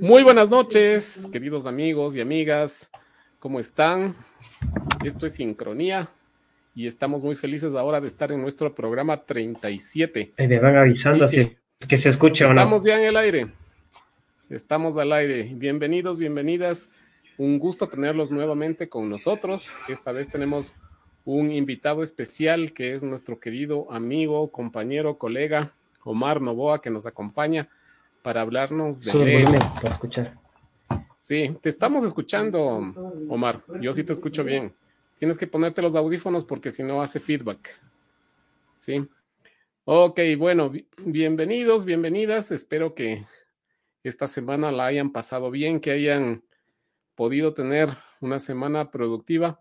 Muy buenas noches, queridos amigos y amigas. ¿Cómo están? Esto es Sincronía y estamos muy felices ahora de estar en nuestro programa 37. Y me van avisando si es que se escucha o no. Estamos ya en el aire. Estamos al aire. Bienvenidos, bienvenidas. Un gusto tenerlos nuevamente con nosotros. Esta vez tenemos un invitado especial que es nuestro querido amigo, compañero, colega Omar Novoa que nos acompaña para hablarnos de... Volumen para escuchar. Sí, te estamos escuchando, Omar. Yo sí te escucho bien. Tienes que ponerte los audífonos porque si no hace feedback. Sí. Ok, bueno, bi- bienvenidos, bienvenidas. Espero que esta semana la hayan pasado bien, que hayan podido tener una semana productiva.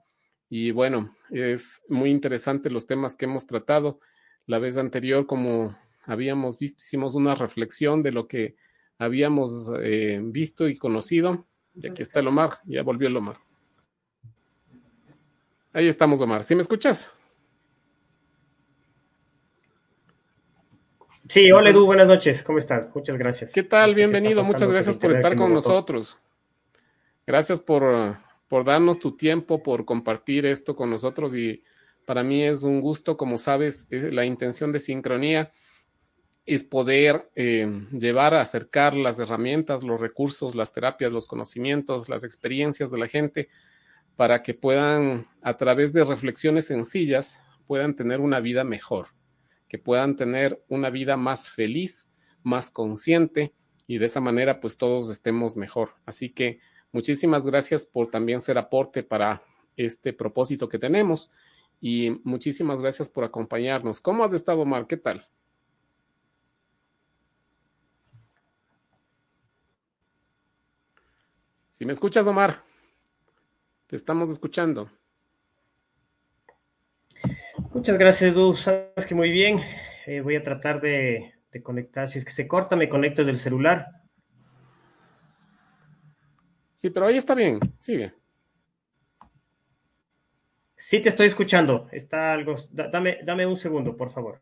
Y bueno, es muy interesante los temas que hemos tratado. La vez anterior, como habíamos visto, hicimos una reflexión de lo que habíamos eh, visto y conocido. Y aquí está el Omar, ya volvió el Omar. Ahí estamos, Omar. ¿Sí me escuchas? Sí, hola Edu, buenas noches. ¿Cómo estás? Muchas gracias. ¿Qué tal? No sé qué Bienvenido. Muchas gracias por estar con nosotros. Gracias por, por darnos tu tiempo, por compartir esto con nosotros y para mí es un gusto, como sabes, eh, la intención de sincronía es poder eh, llevar, acercar las herramientas, los recursos, las terapias, los conocimientos, las experiencias de la gente para que puedan, a través de reflexiones sencillas, puedan tener una vida mejor, que puedan tener una vida más feliz, más consciente y de esa manera pues todos estemos mejor. Así que muchísimas gracias por también ser aporte para este propósito que tenemos y muchísimas gracias por acompañarnos. ¿Cómo has estado, Omar? ¿Qué tal? Si me escuchas, Omar, te estamos escuchando. Muchas gracias, Edu. Sabes que muy bien. Eh, voy a tratar de, de conectar. Si es que se corta, me conecto desde el celular. Sí, pero ahí está bien. Sigue. Sí, te estoy escuchando. Está algo. da- dame, dame un segundo, por favor.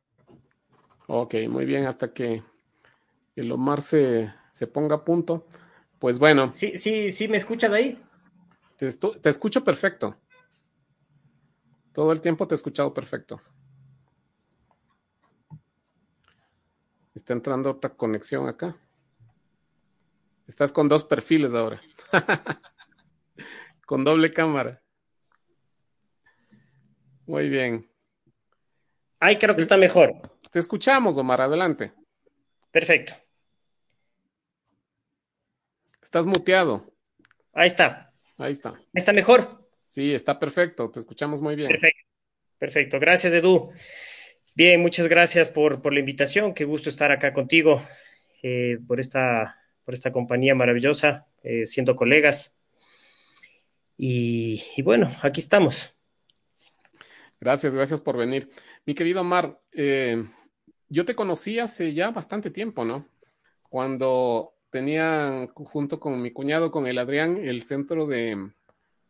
Ok, muy bien, hasta que el Omar se, se ponga a punto. Pues bueno, Sí, sí, sí, ¿me escuchas ahí? te, te escucho perfecto. Todo el tiempo te he escuchado perfecto. Está entrando otra conexión acá. Estás con dos perfiles ahora. con doble cámara. Muy bien. Ay, creo que está mejor. Te escuchamos, Omar. Adelante. Perfecto. Estás muteado. Ahí está. Ahí está. ¿Está mejor? Sí, está perfecto. Te escuchamos muy bien. Perfecto. Perfecto. Gracias, Edu. Bien, muchas gracias por, por la invitación. Qué gusto estar acá contigo, eh, por, esta, por esta compañía maravillosa, eh, siendo colegas. Y, y bueno, aquí estamos. Gracias, gracias por venir. Mi querido Omar, eh, yo te conocí hace ya bastante tiempo, ¿no? Cuando tenían junto con mi cuñado, con el Adrián, el centro de,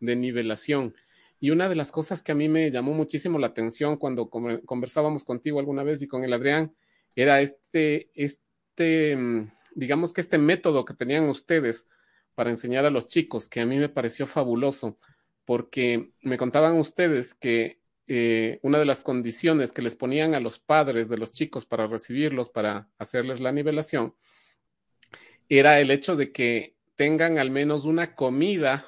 nivelación. Y una de las cosas que a mí me llamó muchísimo la atención cuando conversábamos contigo alguna vez y con el Adrián era este, este, mm, digamos que este método que tenían ustedes para enseñar a los chicos, que a mí me pareció fabuloso, porque me contaban ustedes que eh, una de las condiciones que les ponían a los padres de los chicos para recibirlos, para hacerles la nivelación, era el hecho de que tengan al menos una comida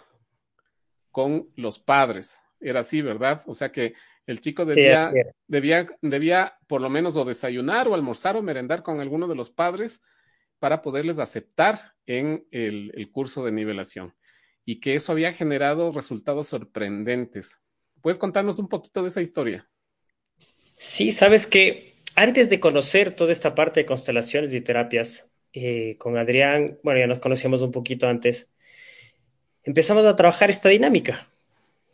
con los padres. Era así, ¿verdad? O sea que el chico debía, debía, debía por lo menos o desayunar o almorzar o merendar con alguno de los padres para poderles aceptar en el, el curso de nivelación. Y que eso había generado resultados sorprendentes. ¿Puedes contarnos un poquito de esa historia? Sí, sabes que antes de conocer toda esta parte de constelaciones y terapias, eh, con Adrián, bueno, ya nos conocíamos un poquito antes, empezamos a trabajar esta dinámica.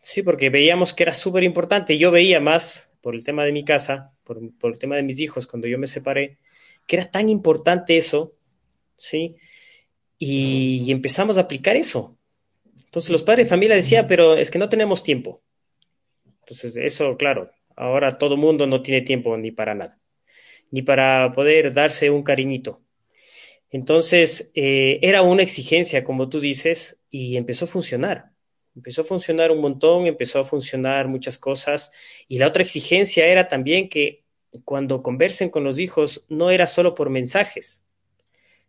Sí, porque veíamos que era súper importante. Yo veía más por el tema de mi casa, por, el tema de mis hijos, cuando yo me separé, que era tan importante eso, ¿sí? Y, y empezamos a aplicar eso. Entonces los padres de familia decían, pero es que no tenemos tiempo. Entonces, eso, claro, ahora todo mundo no tiene tiempo ni para nada, ni para poder darse un cariñito. Entonces, eh, era una exigencia, como tú dices, y empezó a funcionar. Empezó a funcionar un montón, empezó a funcionar muchas cosas. Y la otra exigencia era también que cuando conversen con los hijos, no era solo por mensajes,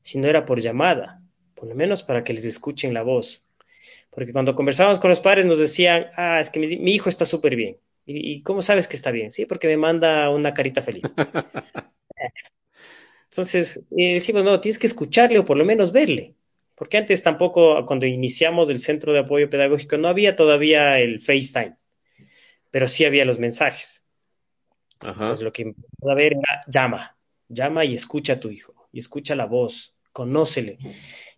sino era por llamada, por lo menos para que les escuchen la voz. Porque cuando conversábamos con los padres nos decían, ah, es que mi, hijo está súper bien. ¿Y, ¿Y, cómo sabes que está bien? Sí, porque me manda una carita feliz. Entonces, eh, decimos, no, tienes que escucharle o por lo menos verle. Porque antes tampoco, cuando iniciamos el centro de apoyo pedagógico, no había todavía el FaceTime, pero sí había los mensajes. Ajá. Entonces, lo que empezó a ver era llama, llama y escucha a tu hijo, y escucha la voz, conócele.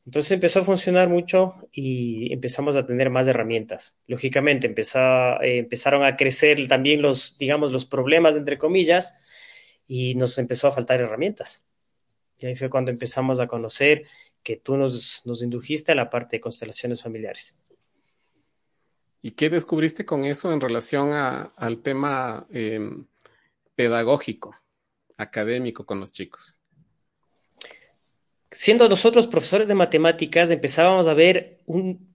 Entonces empezó a funcionar mucho y empezamos a tener más herramientas. Lógicamente empezó, eh, empezaron a crecer también los, digamos, los problemas, entre comillas, y nos empezó a faltar herramientas. Y ahí fue cuando empezamos a conocer que tú nos, nos indujiste a la parte de constelaciones familiares. ¿Y qué descubriste con eso en relación a, al tema eh, pedagógico, académico con los chicos? siendo nosotros profesores de matemáticas, empezábamos a ver un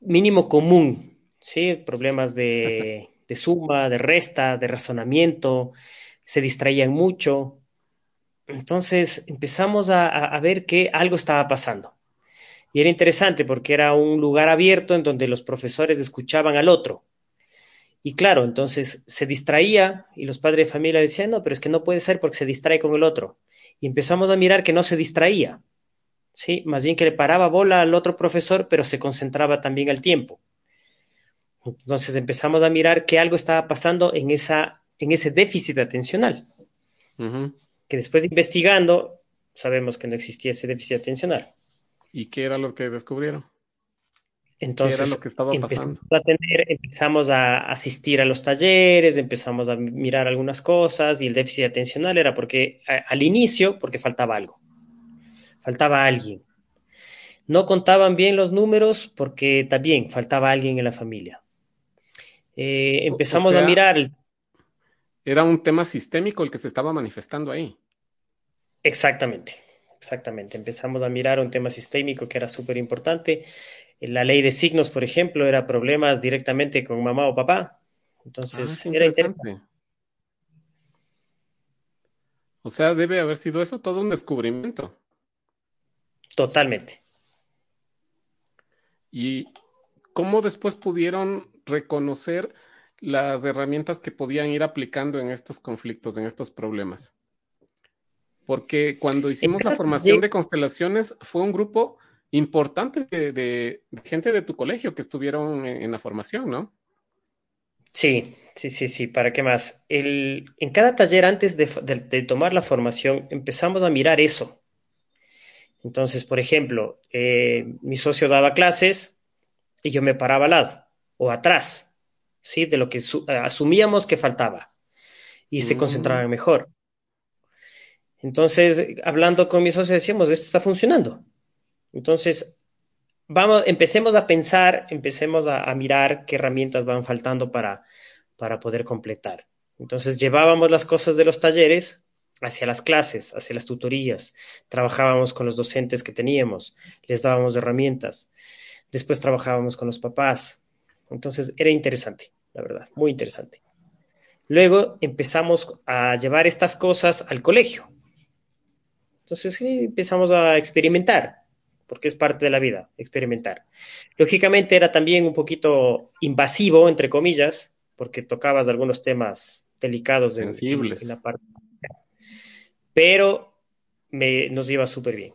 mínimo común, ¿sí? Problemas de, de suma, de resta, de razonamiento, se distraían mucho. Entonces empezamos a, ver que algo estaba pasando. Y era interesante porque era un lugar abierto en donde los profesores escuchaban al otro. Y claro, entonces se distraía y los padres de familia decían, no, pero es que no puede ser porque se distrae con el otro. Y empezamos a mirar que no se distraía, ¿sí? Más bien que le paraba bola al otro profesor, pero se concentraba también al tiempo. Entonces empezamos a mirar que algo estaba pasando en, esa, en ese déficit atencional. Uh. Que después de investigando, sabemos que no existía ese déficit atencional. ¿Y qué era lo que descubrieron? Entonces, ¿Qué era lo que estaba empezamos a, tener, empezamos a asistir a los talleres, empezamos a mirar algunas cosas y el déficit atencional era porque a, al inicio, porque faltaba algo faltaba alguien. No contaban bien los números porque también faltaba alguien en la familia. Eh, empezamos o sea, a mirar. El... Era un tema sistémico el que se estaba manifestando ahí. Exactamente, exactamente. Empezamos a mirar un tema sistémico que era súper importante. La ley de signos, por ejemplo, era problemas directamente con mamá o papá. Entonces, ah, era interesante. O sea, debe haber sido eso todo un descubrimiento. Totalmente. ¿Y cómo después pudieron reconocer las herramientas que podían ir aplicando en estos conflictos, en estos problemas? Porque cuando hicimos la formación de constelaciones fue un grupo importante de, de, de gente de tu colegio que estuvieron en, en, la formación, ¿no? Sí, sí, sí, sí. ¿Para qué más? El, en cada taller antes de, de tomar la formación empezamos a mirar eso. Entonces, por ejemplo, eh, mi socio daba clases y yo me paraba al lado o atrás, ¿sí? De lo que asumíamos que faltaba y mm. se concentraban mejor. Entonces, hablando con mi socio decíamos, esto está funcionando. Entonces, vamos, empecemos a pensar, empecemos a, a mirar qué herramientas van faltando para, para poder completar. Entonces, llevábamos las cosas de los talleres hacia las clases, hacia las tutorías, trabajábamos con los docentes que teníamos, les dábamos herramientas, después trabajábamos con los papás, entonces era interesante, la verdad, muy interesante. Luego empezamos a llevar estas cosas al colegio. Entonces sí, empezamos a experimentar, porque es parte de la vida, experimentar. Lógicamente era también un poquito invasivo, entre comillas, porque tocabas de algunos temas delicados sensibles en, en la parte pero me, nos iba súper bien.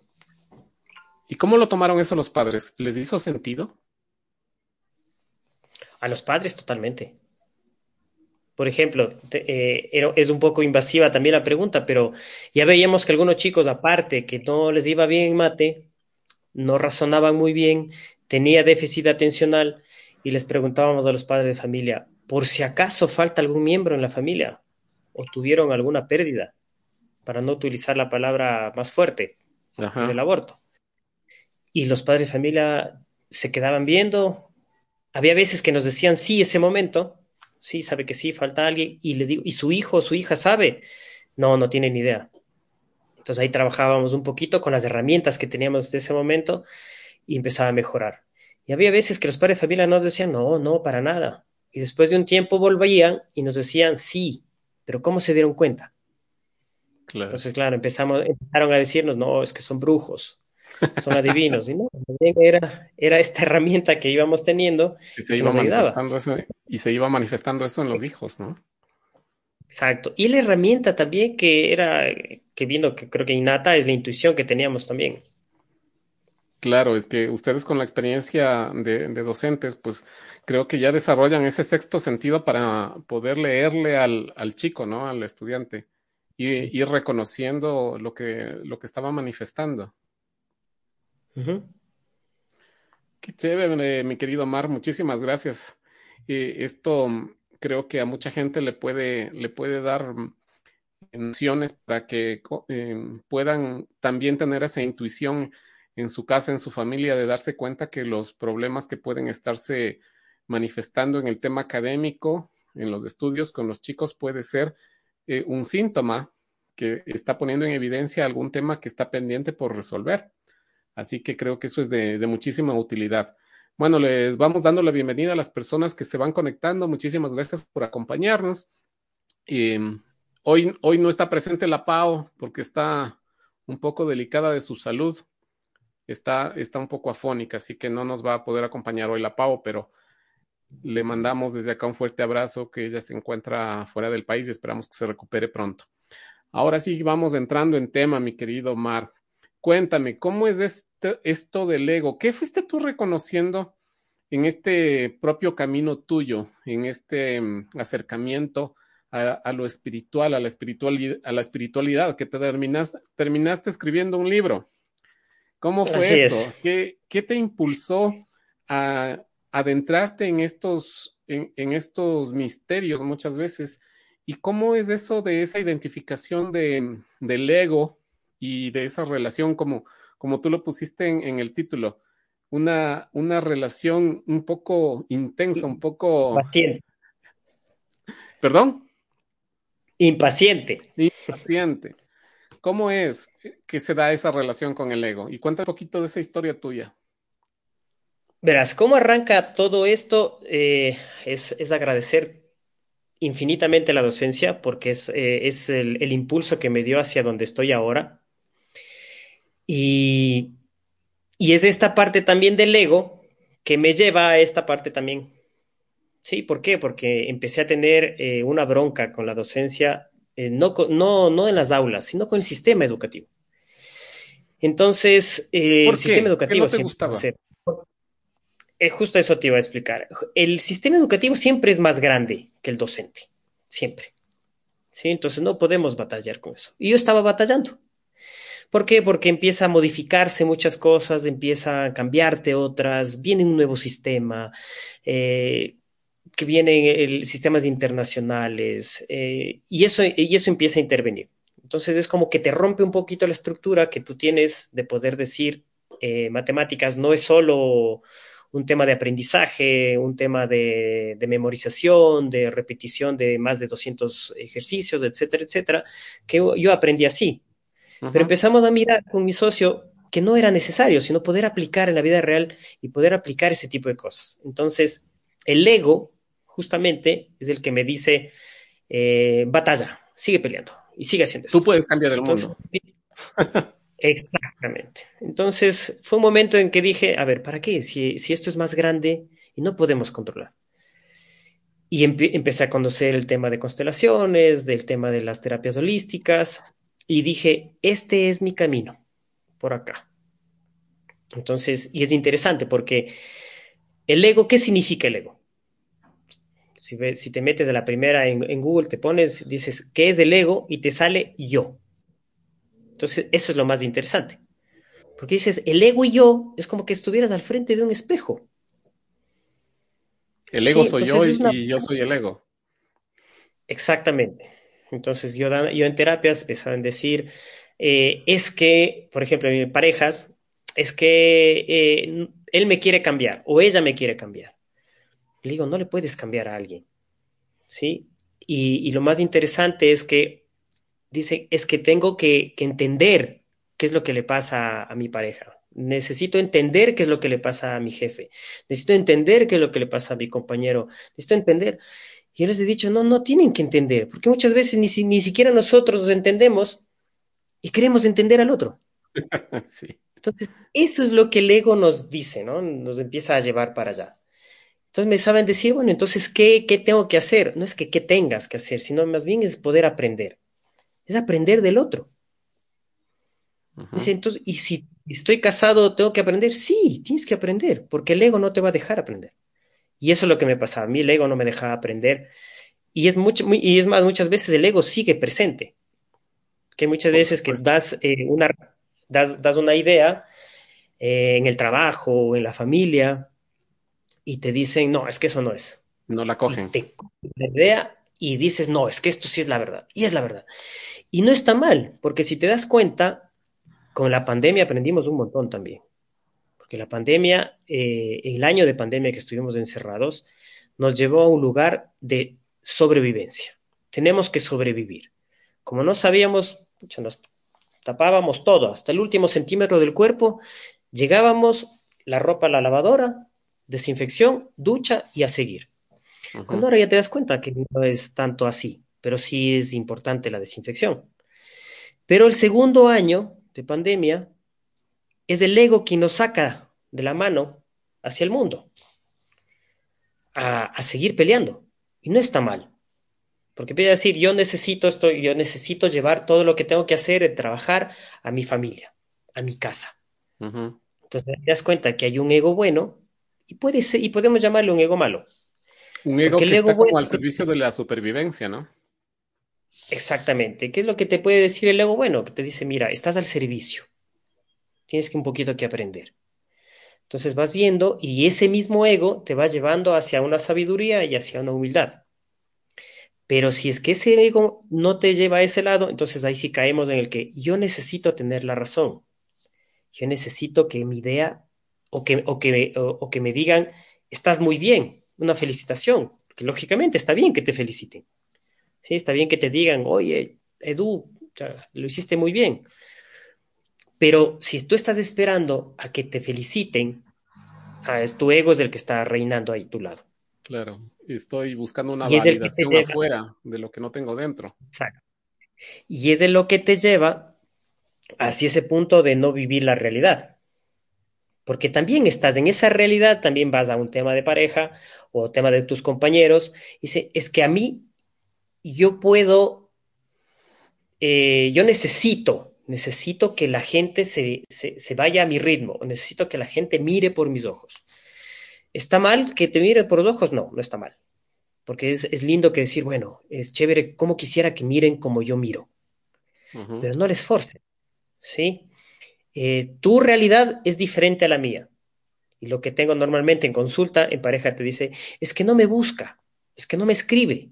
¿Y cómo lo tomaron eso los padres? ¿Les hizo sentido? A los padres totalmente. Por ejemplo, eh, es un poco invasiva también la pregunta, pero ya veíamos que algunos chicos, aparte que no les iba bien en mate, no razonaban muy bien, tenía déficit atencional y les preguntábamos a los padres de familia, por si acaso falta algún miembro en la familia o tuvieron alguna pérdida, para no utilizar la palabra más fuerte, del aborto. Y los padres de familia se quedaban viendo. Había veces que nos decían sí ese momento, sí, sabe que sí, falta alguien, y le digo, ¿y su hijo o su hija sabe? No, no tiene ni idea. Entonces ahí trabajábamos un poquito con las herramientas que teníamos de ese momento y empezaba a mejorar. Y había veces que los padres de familia nos decían, no, no, para nada. Y después de un tiempo volvían y nos decían, sí, pero ¿cómo se dieron cuenta? Entonces, claro, empezamos, empezaron a decirnos, no, es que son brujos, son adivinos. Y no, era, era esta herramienta que íbamos teniendo y se iba manifestando Eso, y se iba manifestando eso en los hijos, ¿no? Exacto. Y la herramienta también que era, que viendo que creo que innata, es la intuición que teníamos también. Claro, es que ustedes con la experiencia de, docentes, pues creo que ya desarrollan ese sexto sentido para poder leerle al, chico, ¿no? Al estudiante y ir reconociendo lo que, lo que estaba manifestando. Qué chévere, mi querido Mar, muchísimas gracias. Eh, esto creo que a mucha gente le puede, le puede dar nociones para que em, puedan también tener esa intuición en su casa, en su familia, de darse cuenta que los problemas que pueden estarse manifestando en el tema académico, en los estudios con los chicos, puede ser eh, un síntoma que está poniendo en evidencia algún tema que está pendiente por resolver. Así que creo que eso es de muchísima utilidad. Bueno, les vamos dando la bienvenida a las personas que se van conectando. Muchísimas gracias por acompañarnos. hoy, hoy no está presente la PAO porque está un poco delicada de su salud. Está, está un poco afónica, así que no nos va a poder acompañar hoy la PAO, pero le mandamos desde acá un fuerte abrazo, que ella se encuentra fuera del país y esperamos que se recupere pronto. Ahora sí, vamos entrando en tema, mi querido Mar. Cuéntame, ¿cómo es este, esto del ego? ¿Qué fuiste tú reconociendo en este propio camino tuyo, en este mm, acercamiento a, lo espiritual, a la espiritualidad, a la espiritualidad, que te terminaste escribiendo un libro? ¿Cómo fue eso? ¿Qué, te impulsó a adentrarte en estos, en, estos misterios muchas veces? ¿Y cómo es eso de esa identificación de, del ego y de esa relación, como, como tú lo pusiste en, el título, una, una relación un poco intensa, un poco... Impaciente. ¿Perdón? Impaciente. Impaciente. ¿Cómo es que se da esa relación con el ego? Y cuenta un poquito de esa historia tuya. Verás, ¿cómo arranca todo esto? Eh, es, agradecer infinitamente la docencia porque es, eh, es el, impulso que me dio hacia donde estoy ahora. Y, es esta parte también del ego que me lleva a esta parte también. Sí, ¿por qué? Porque empecé a tener eh, una bronca con la docencia, eh, no, no, no en las aulas, sino con el sistema educativo. Entonces, eh, el sistema educativo... ¿Qué no te gustaba? justo eso te iba a explicar. El sistema educativo siempre es más grande que el docente, siempre. ¿Sí? Entonces no podemos batallar con eso. Y yo estaba batallando. ¿Por qué? Porque empieza a modificarse muchas cosas, empieza a cambiarte otras, viene un nuevo sistema, eh, que vienen sistemas internacionales, eh, y, eso, y eso empieza a intervenir. Entonces es como que te rompe un poquito la estructura que tú tienes de poder decir, eh, matemáticas no es solo un tema de aprendizaje, un tema de, de, memorización, de repetición de más de 200 ejercicios, etcétera, etcétera, que yo aprendí así. Pero empezamos a mirar con mi socio que no era necesario, sino poder aplicar en la vida real y poder aplicar ese tipo de cosas. Entonces, el ego, justamente, es el que me dice, eh, batalla, sigue peleando y sigue haciendo esto. Tú puedes cambiar el mundo. Exactamente. Entonces, fue un momento en que dije, a ver, ¿para qué? Si, esto es más grande y no podemos controlar. Y empecé a conocer el tema de constelaciones, del tema de las terapias holísticas, y dije, este es mi camino, por acá. Entonces, y es interesante porque el ego, ¿qué significa el ego? Si, si te metes de la primera en, en, Google, te pones, dices, ¿qué es el ego? Y te sale yo. Entonces, eso es lo más interesante. Porque dices, el ego y yo es como que estuvieras al frente de un espejo. El ego sí, soy yo y, una... y, yo soy el ego. Exactamente. Entonces yo, en terapias empezaba a decir, eh, es que, por ejemplo, en parejas, es que eh, él me quiere cambiar o ella me quiere cambiar. Le digo, no le puedes cambiar a alguien. ¿Sí? Y, lo más interesante es que dice, es que tengo que, que, entender qué es lo que le pasa a, a mi pareja. Necesito entender qué es lo que le pasa a mi jefe. Necesito entender qué es lo que le pasa a mi compañero. Necesito entender. Y yo les he dicho, no, no tienen que entender, porque muchas veces ni, ni siquiera nosotros nos entendemos y queremos entender al otro. sí. Entonces, eso es lo que el ego nos dice, ¿no? Nos empieza a llevar para allá. Entonces me saben decir, bueno, entonces, ¿qué, qué tengo que hacer? No es que qué tengas que hacer, sino más bien es poder aprender. Es aprender del otro. Uh -huh. Dice, entonces, y si estoy casado, ¿tengo que aprender? Sí, tienes que aprender, porque el ego no te va a dejar aprender. Y eso es lo que me pasaba. A mí el ego no me dejaba aprender. Y es, mucho, muy, y es más, muchas veces el ego sigue presente. Que muchas veces que das, eh, una, das, das, una idea eh, en el trabajo o en la familia y te dicen, no, es que eso no es. No la cogen. Y te la idea y dices, no, es que esto sí es la verdad. Y es la verdad. Y no está mal, porque si te das cuenta, con la pandemia aprendimos un montón también. Porque la pandemia, eh, el año de pandemia que estuvimos encerrados, nos llevó a un lugar de sobrevivencia. Tenemos que sobrevivir. Como no sabíamos, nos tapábamos todo, hasta el último centímetro del cuerpo, llegábamos, la ropa a la lavadora, desinfección, ducha y a seguir. Uh -huh. Cuando ahora ya te das cuenta que no es tanto así, pero sí es importante la desinfección. Pero el segundo año de pandemia es el ego quien nos saca de la mano hacia el mundo a, a seguir peleando. Y no está mal. Porque voy a decir, yo necesito esto, yo necesito llevar todo lo que tengo que hacer, en trabajar a mi familia, a mi casa. Uh -huh. Entonces te das cuenta que hay un ego bueno y, puede ser, y podemos llamarle un ego malo. Un ego Porque que ego está bueno, como al servicio de la supervivencia, ¿no? Exactamente. ¿Qué es lo que te puede decir el ego bueno? Que te dice, mira, estás al servicio. Tienes que un poquito que aprender. Entonces vas viendo y ese mismo ego te va llevando hacia una sabiduría y hacia una humildad. Pero si es que ese ego no te lleva a ese lado, entonces ahí sí caemos en el que yo necesito tener la razón. Yo necesito que mi idea o que, o que, o, que me digan, estás muy bien, una felicitación, porque lógicamente está bien que te feliciten. Sí, está bien que te digan, oye, Edu, lo hiciste muy bien. Pero si tú estás esperando a que te feliciten, ah, es tu ego es el que está reinando ahí a tu lado. Claro, estoy buscando una y validación afuera de lo que no tengo dentro. Exacto. Y es de lo que te lleva hacia ese punto de no vivir la realidad. Porque también estás en esa realidad, también vas a un tema de pareja o tema de tus compañeros, y dice, es que a mí yo puedo, eh, yo necesito, necesito que la gente se, se, se, vaya a mi ritmo, necesito que la gente mire por mis ojos. ¿Está mal que te mire por los ojos? No, no está mal. Porque es, es lindo que decir, bueno, es chévere, como quisiera que miren como yo miro. Uh -huh. Pero no les force, ¿sí? Eh, tu realidad es diferente a la mía. Y lo que tengo normalmente en consulta, en pareja, te dice, es que no me busca, es que no me escribe,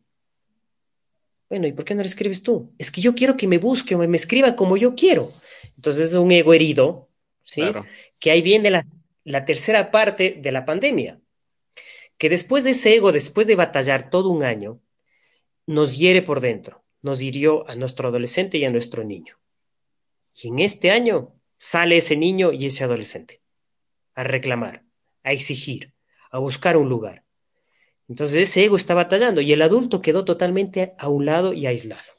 bueno, ¿y por qué no le escribes tú? Es que yo quiero que me busque o me escriba como yo quiero. Entonces es un ego herido, ¿sí? Claro. Que ahí viene la, la, tercera parte de la pandemia. Que después de ese ego, después de batallar todo un año, nos hiere por dentro, nos hirió a nuestro adolescente y a nuestro niño. Y en este año sale ese niño y ese adolescente a reclamar, a exigir, a buscar un lugar. Entonces ese ego está batallando y el adulto quedó totalmente a un lado y aislado.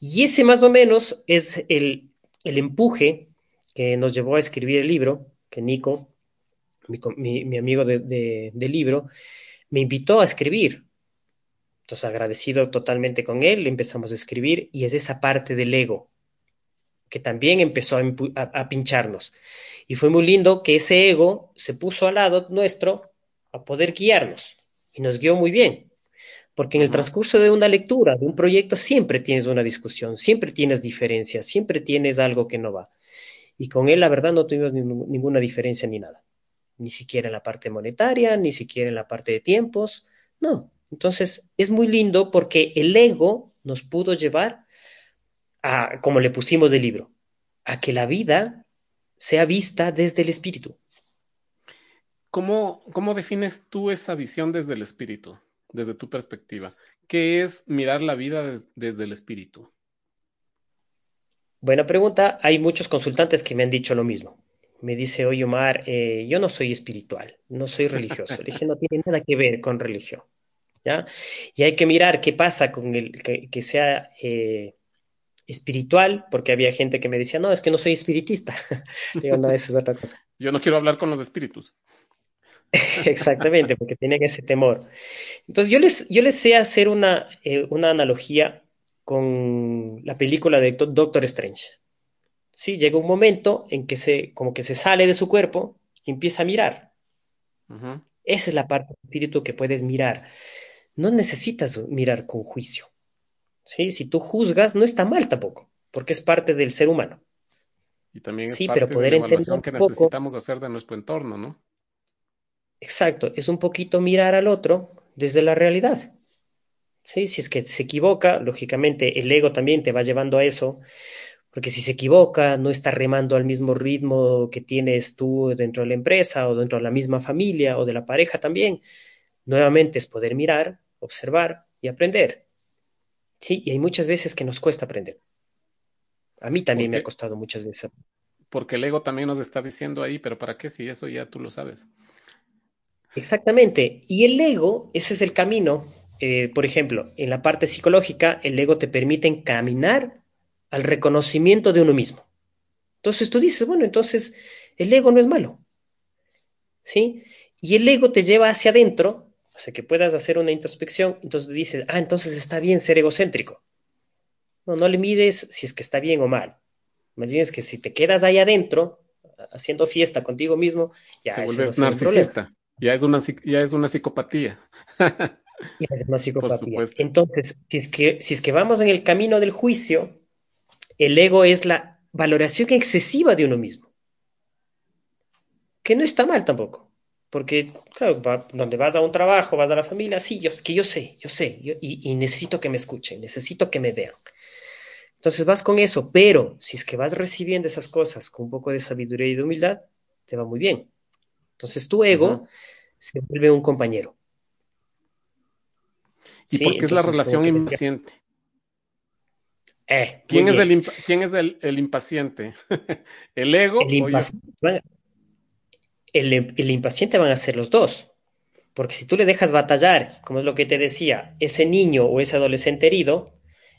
Y ese más o menos es el, el empuje que nos llevó a escribir el libro, que Nico, mi, mi, mi amigo del de, de libro, me invitó a escribir. Entonces agradecido totalmente con él, empezamos a escribir y es esa parte del ego que también empezó a, a, a pincharnos. Y fue muy lindo que ese ego se puso al lado nuestro a poder guiarnos. y nos guió muy bien. Porque en el transcurso de una lectura, de un proyecto, siempre tienes una discusión, siempre tienes diferencias, siempre tienes algo que no va. Y con él, la verdad, no tuvimos ninguna diferencia ni nada. Ni siquiera en la parte monetaria, ni siquiera en la parte de tiempos. No. Entonces, es muy lindo porque el ego nos pudo llevar a, como le pusimos del libro, a que la vida sea vista desde el espíritu. ¿Cómo, ¿Cómo defines tú esa visión desde el espíritu? desde tu perspectiva? ¿Qué es mirar la vida desde el espíritu? Buena pregunta. Hay muchos consultantes que me han dicho lo mismo. Me dice, oye Omar, eh, yo no soy espiritual, no soy religioso. Le dije, no tiene nada que ver con religión. ¿ya? Y hay que mirar qué pasa con el que, sea eh, espiritual, porque había gente que me decía, no, es que no soy espiritista. Digo, no, eso es otra cosa. Yo no quiero hablar con los espíritus. Exactamente, porque tienen ese temor. Entonces, yo les, yo les sé hacer una, eh, una analogía con la película de Doctor Strange. Sí, llega un momento en que se, como que se sale de su cuerpo y empieza a mirar. Esa es la parte del espíritu que puedes mirar. No necesitas mirar con juicio. ¿sí? Si tú juzgas, no está mal tampoco, porque es parte del ser humano. Y también es parte de la evaluación que necesitamos hacer de nuestro entorno, ¿no? Exacto, es un poquito mirar al otro desde la realidad. ¿Sí? Si es que se equivoca, lógicamente el ego también te va llevando a eso, porque si se equivoca, no está remando al mismo ritmo que tienes tú dentro de la empresa o dentro de la misma familia o de la pareja también. Nuevamente es poder mirar, observar y aprender. Sí, y hay muchas veces que nos cuesta aprender. A mí también me ha costado muchas veces. Porque el ego también nos está diciendo ahí, pero ¿para qué si eso ya tú lo sabes? Exactamente. Y el ego, ese es el camino. Eh, por ejemplo, en la parte psicológica, el ego te permite encaminar al reconocimiento de uno mismo. Entonces tú dices, bueno, entonces el ego no es malo. ¿Sí? Y el ego te lleva hacia adentro, hacia que puedas hacer una introspección, entonces dices, ah, entonces está bien ser egocéntrico. No, no le mides si es que está bien o mal. Más bien es que si te quedas ahí adentro, haciendo fiesta contigo mismo, ya te vuelves narcisista. Ya es una, ya es una psicopatía. ya es una psicopatía. Entonces, si es, que, si es que vamos en el camino del juicio, el ego es la valoración excesiva de uno mismo. Que no está mal tampoco. Porque, claro, donde vas a un trabajo, vas a la familia, sí, yo, que yo sé, yo sé, y, y, necesito que me escuchen, necesito que me vean. Entonces vas con eso, pero si es que vas recibiendo esas cosas con un poco de sabiduría y de humildad, te va muy bien. Entonces tu ego se vuelve un compañero. ¿Y por qué es la relación impaciente? Eh, ¿Quién, es el, ¿Quién, es el, impaciente? ¿El ego? El, impaciente, el, impaciente van a ser los dos. Porque si tú le dejas batallar, como es lo que te decía, ese niño o ese adolescente herido,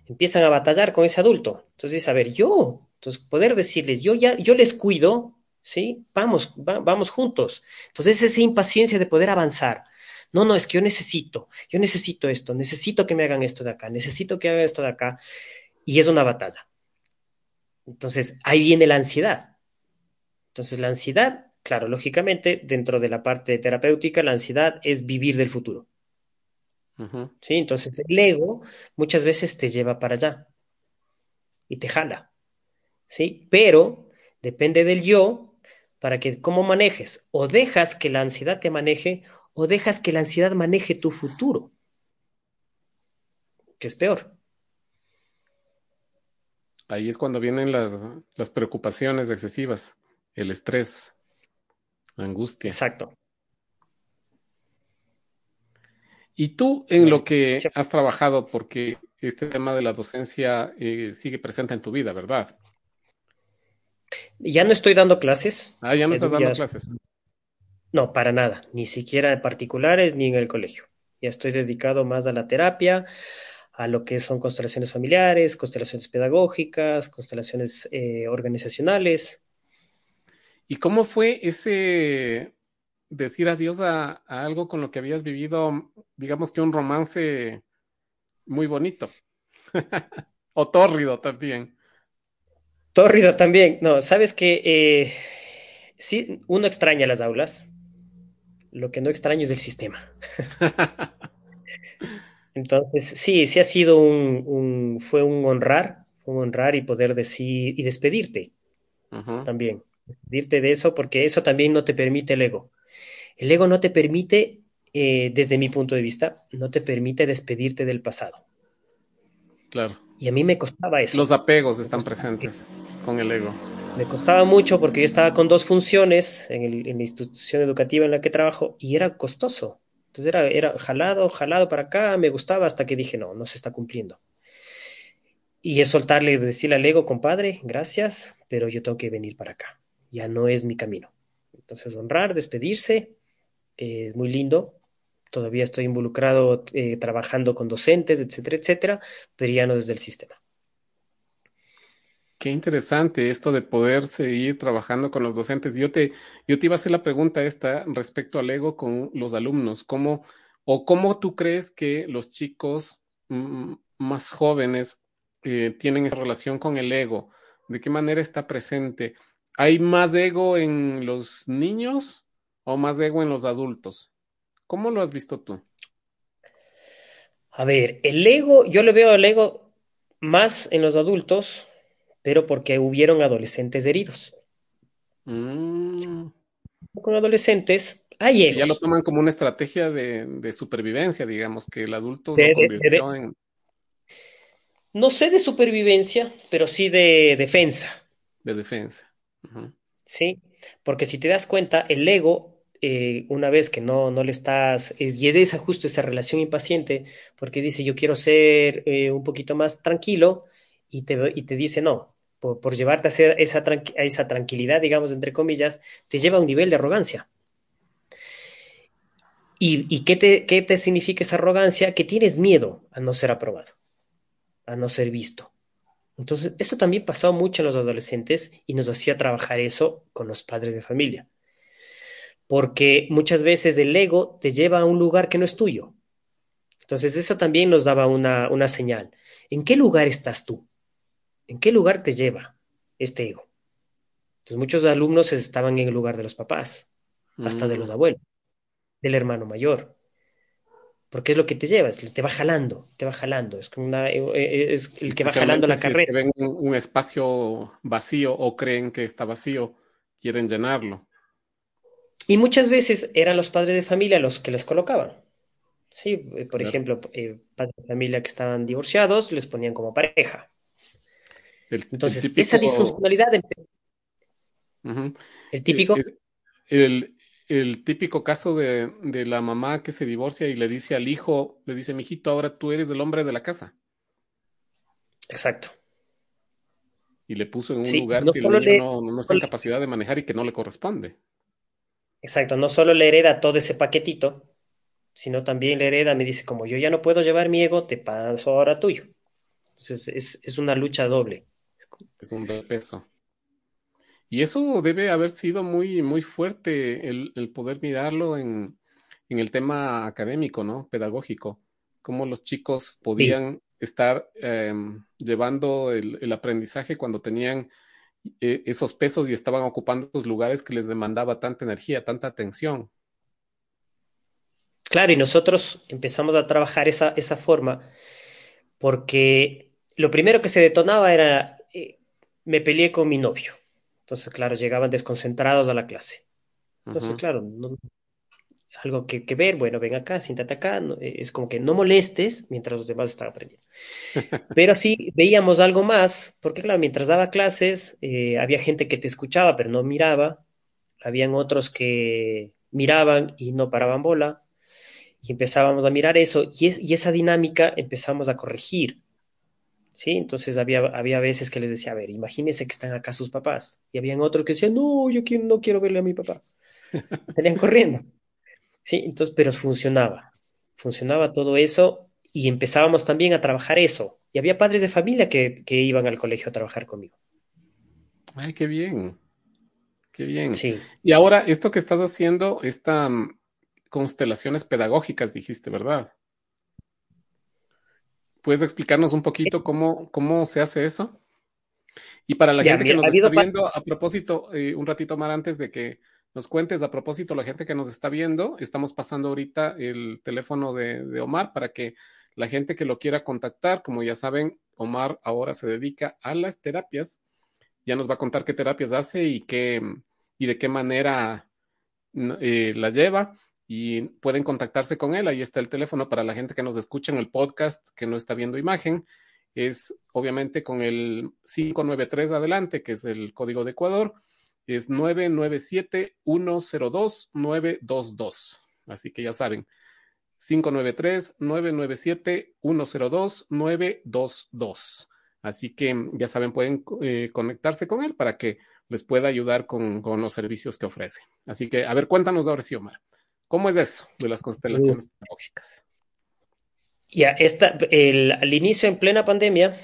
empiezan a batallar con ese adulto. Entonces, a ver, yo, entonces poder decirles, yo ya, yo les cuido, ¿sí? Vamos, vamos juntos. Entonces, esa impaciencia de poder avanzar. No, no, es que yo necesito, yo necesito esto, necesito que me hagan esto de acá, necesito que hagan esto de acá. Y es una batalla. Entonces, ahí viene la ansiedad. Entonces, la ansiedad, claro, lógicamente, dentro de la parte terapéutica, la ansiedad es vivir del futuro. ¿Sí? Entonces, el ego muchas veces te lleva para allá y te jala. ¿Sí? Pero depende del yo para que cómo manejes. O dejas que la ansiedad te maneje o dejas que la ansiedad maneje tu futuro. Que es peor. Ahí es cuando vienen las, las preocupaciones excesivas, el estrés, la angustia. Exacto. Y tú en lo que has trabajado, porque este tema de la docencia eh, sigue presente en tu vida, ¿verdad? Ya no estoy dando clases. Ah, ya no estás dando clases. No, para nada, ni siquiera particulares ni en el colegio. Ya estoy dedicado más a la terapia, a lo que son constelaciones familiares, constelaciones pedagógicas, constelaciones eh, organizacionales. ¿Y cómo fue ese decir adiós a, a, algo con lo que habías vivido, digamos que un romance muy bonito? o tórrido también. Tórrido también. No, sabes que eh, sí, uno extraña las aulas. lo que no extraño es el sistema. Entonces, sí, sí ha sido un, fue un honrar, fue un honrar y poder decir y despedirte también. Despedirte de eso porque eso también no te permite el ego. El ego no te permite, eh, desde mi punto de vista, no te permite despedirte del pasado. Claro. Y a mí me costaba eso. Los apegos están presentes con el ego. Me costaba mucho porque yo estaba con dos funciones en, la institución educativa en la que trabajo y era costoso. Entonces era, era jalado, jalado para acá, me gustaba hasta que dije, no, no se está cumpliendo. Y es soltarle y decirle al ego, compadre, gracias, pero yo tengo que venir para acá. Ya no es mi camino. Entonces honrar, despedirse, es muy lindo, todavía estoy involucrado eh, trabajando con docentes, etcétera, etcétera, pero ya no desde el sistema. Qué interesante esto de poder seguir trabajando con los docentes. Yo te, yo te iba a hacer la pregunta esta respecto al ego con los alumnos. ¿Cómo o cómo tú crees que los chicos mm, más jóvenes eh, tienen esa relación con el ego? ¿De qué manera está presente? ¿Hay más ego en los niños o más ego en los adultos? ¿Cómo lo has visto tú? A ver, el ego, yo le veo al ego más en los adultos, pero porque hubieron adolescentes heridos. Mm. Con adolescentes hay. Ya lo toman como una estrategia de, supervivencia, digamos, que el adulto lo convirtió en. No sé de supervivencia, pero sí de defensa. De defensa. Sí, porque si te das cuenta, el ego eh, una vez que no, no le estás, es, y es justo esa relación impaciente, porque dice yo quiero ser eh, un poquito más tranquilo y te, y te dice no, por, llevarte a, hacer esa, tranquilidad, digamos, entre comillas, te lleva a un nivel de arrogancia. ¿Y, qué, te, significa esa arrogancia? Que tienes miedo a no ser aprobado, a no ser visto. Entonces, eso también pasó mucho en los adolescentes y nos hacía trabajar eso con los padres de familia porque muchas veces el ego te lleva a un lugar que no es tuyo. Entonces eso también nos daba una, señal. ¿En qué lugar estás tú? ¿En qué lugar te lleva este ego? Entonces muchos alumnos estaban en el lugar de los papás, hasta de los mm. abuelos, del hermano mayor. Porque es lo que te lleva, te va jalando, te va jalando. Es, una, eh, eh, es el que va jalando la carrera. ven un espacio vacío o creen que está vacío, quieren llenarlo. Y muchas veces eran los padres de familia los que les colocaban. Sí, eh, por ejemplo, eh, padres de familia que estaban divorciados les ponían como pareja. Entonces, esa disfuncionalidad. El típico. El, típico caso de, la mamá que se divorcia y le dice al hijo, le dice, mijito, ahora tú eres el hombre de la casa. Exacto. Y le puso en un lugar que el niño no está en capacidad de manejar y que no le corresponde. Exacto, no solo le hereda todo ese paquetito, sino también le hereda, me dice, como yo ya no puedo llevar mi ego, te paso ahora tuyo. Entonces es, una lucha doble. Es un peso. Y eso debe haber sido muy, muy fuerte el, poder mirarlo en, el tema académico, ¿no? Pedagógico. Cómo los chicos podían estar em, llevando el, el, aprendizaje cuando tenían eh, esos pesos y estaban ocupando los lugares que les demandaba tanta energía, tanta atención. Claro, y nosotros empezamos a trabajar esa, esa forma porque lo primero que se detonaba era, me peleé con mi novio. Entonces, claro, llegaban desconcentrados a la clase. Entonces, claro, no, algo que, ver, bueno, ven acá, siéntate acá, eh, es como que no molestes mientras los demás están aprendiendo. Pero sí veíamos algo más, porque claro, mientras daba clases, eh, había gente que te escuchaba pero no miraba, habían otros que miraban y no paraban bola, y empezábamos a mirar eso, y, es, y esa dinámica empezamos a corregir. ¿Sí? Entonces había, había veces que les decía, a ver, imagínense que están acá sus papás. Y habían otros que decían, no, yo no quiero verle a mi papá. Salían corriendo. Sí, entonces, pero funcionaba. Funcionaba todo eso y empezábamos también a trabajar eso. Y había padres de familia que, iban al colegio a trabajar conmigo. Ay, qué bien. Qué bien. Sí. Y ahora, esto que estás haciendo, estas mm, constelaciones pedagógicas, dijiste, ¿verdad? ¿Puedes explicarnos un poquito cómo, cómo se hace eso? Y para la gente que nos está viendo, a propósito, eh, un ratito más antes de que nos cuentes a propósito, la gente que nos está viendo, estamos pasando ahorita el teléfono de, de Omar para que la gente que lo quiera contactar, como ya saben, Omar ahora se dedica a las terapias. Ya nos va a contar qué terapias hace y qué y de qué manera eh, la lleva. Y pueden contactarse con él. Ahí está el teléfono para la gente que nos escucha en el podcast, que no está viendo imagen. Es obviamente con el 593 adelante, que es el código de Ecuador. Es 997-102-922. Así que ya saben, 593-997-102-922. Así que ya saben, pueden eh, conectarse con él para que les pueda ayudar con, con, los servicios que ofrece. Así que, a ver, cuéntanos ahora sí, Omar. ¿Cómo es eso de las constelaciones uh. pedagógicas? Ya, esta, el, al inicio, en plena pandemia,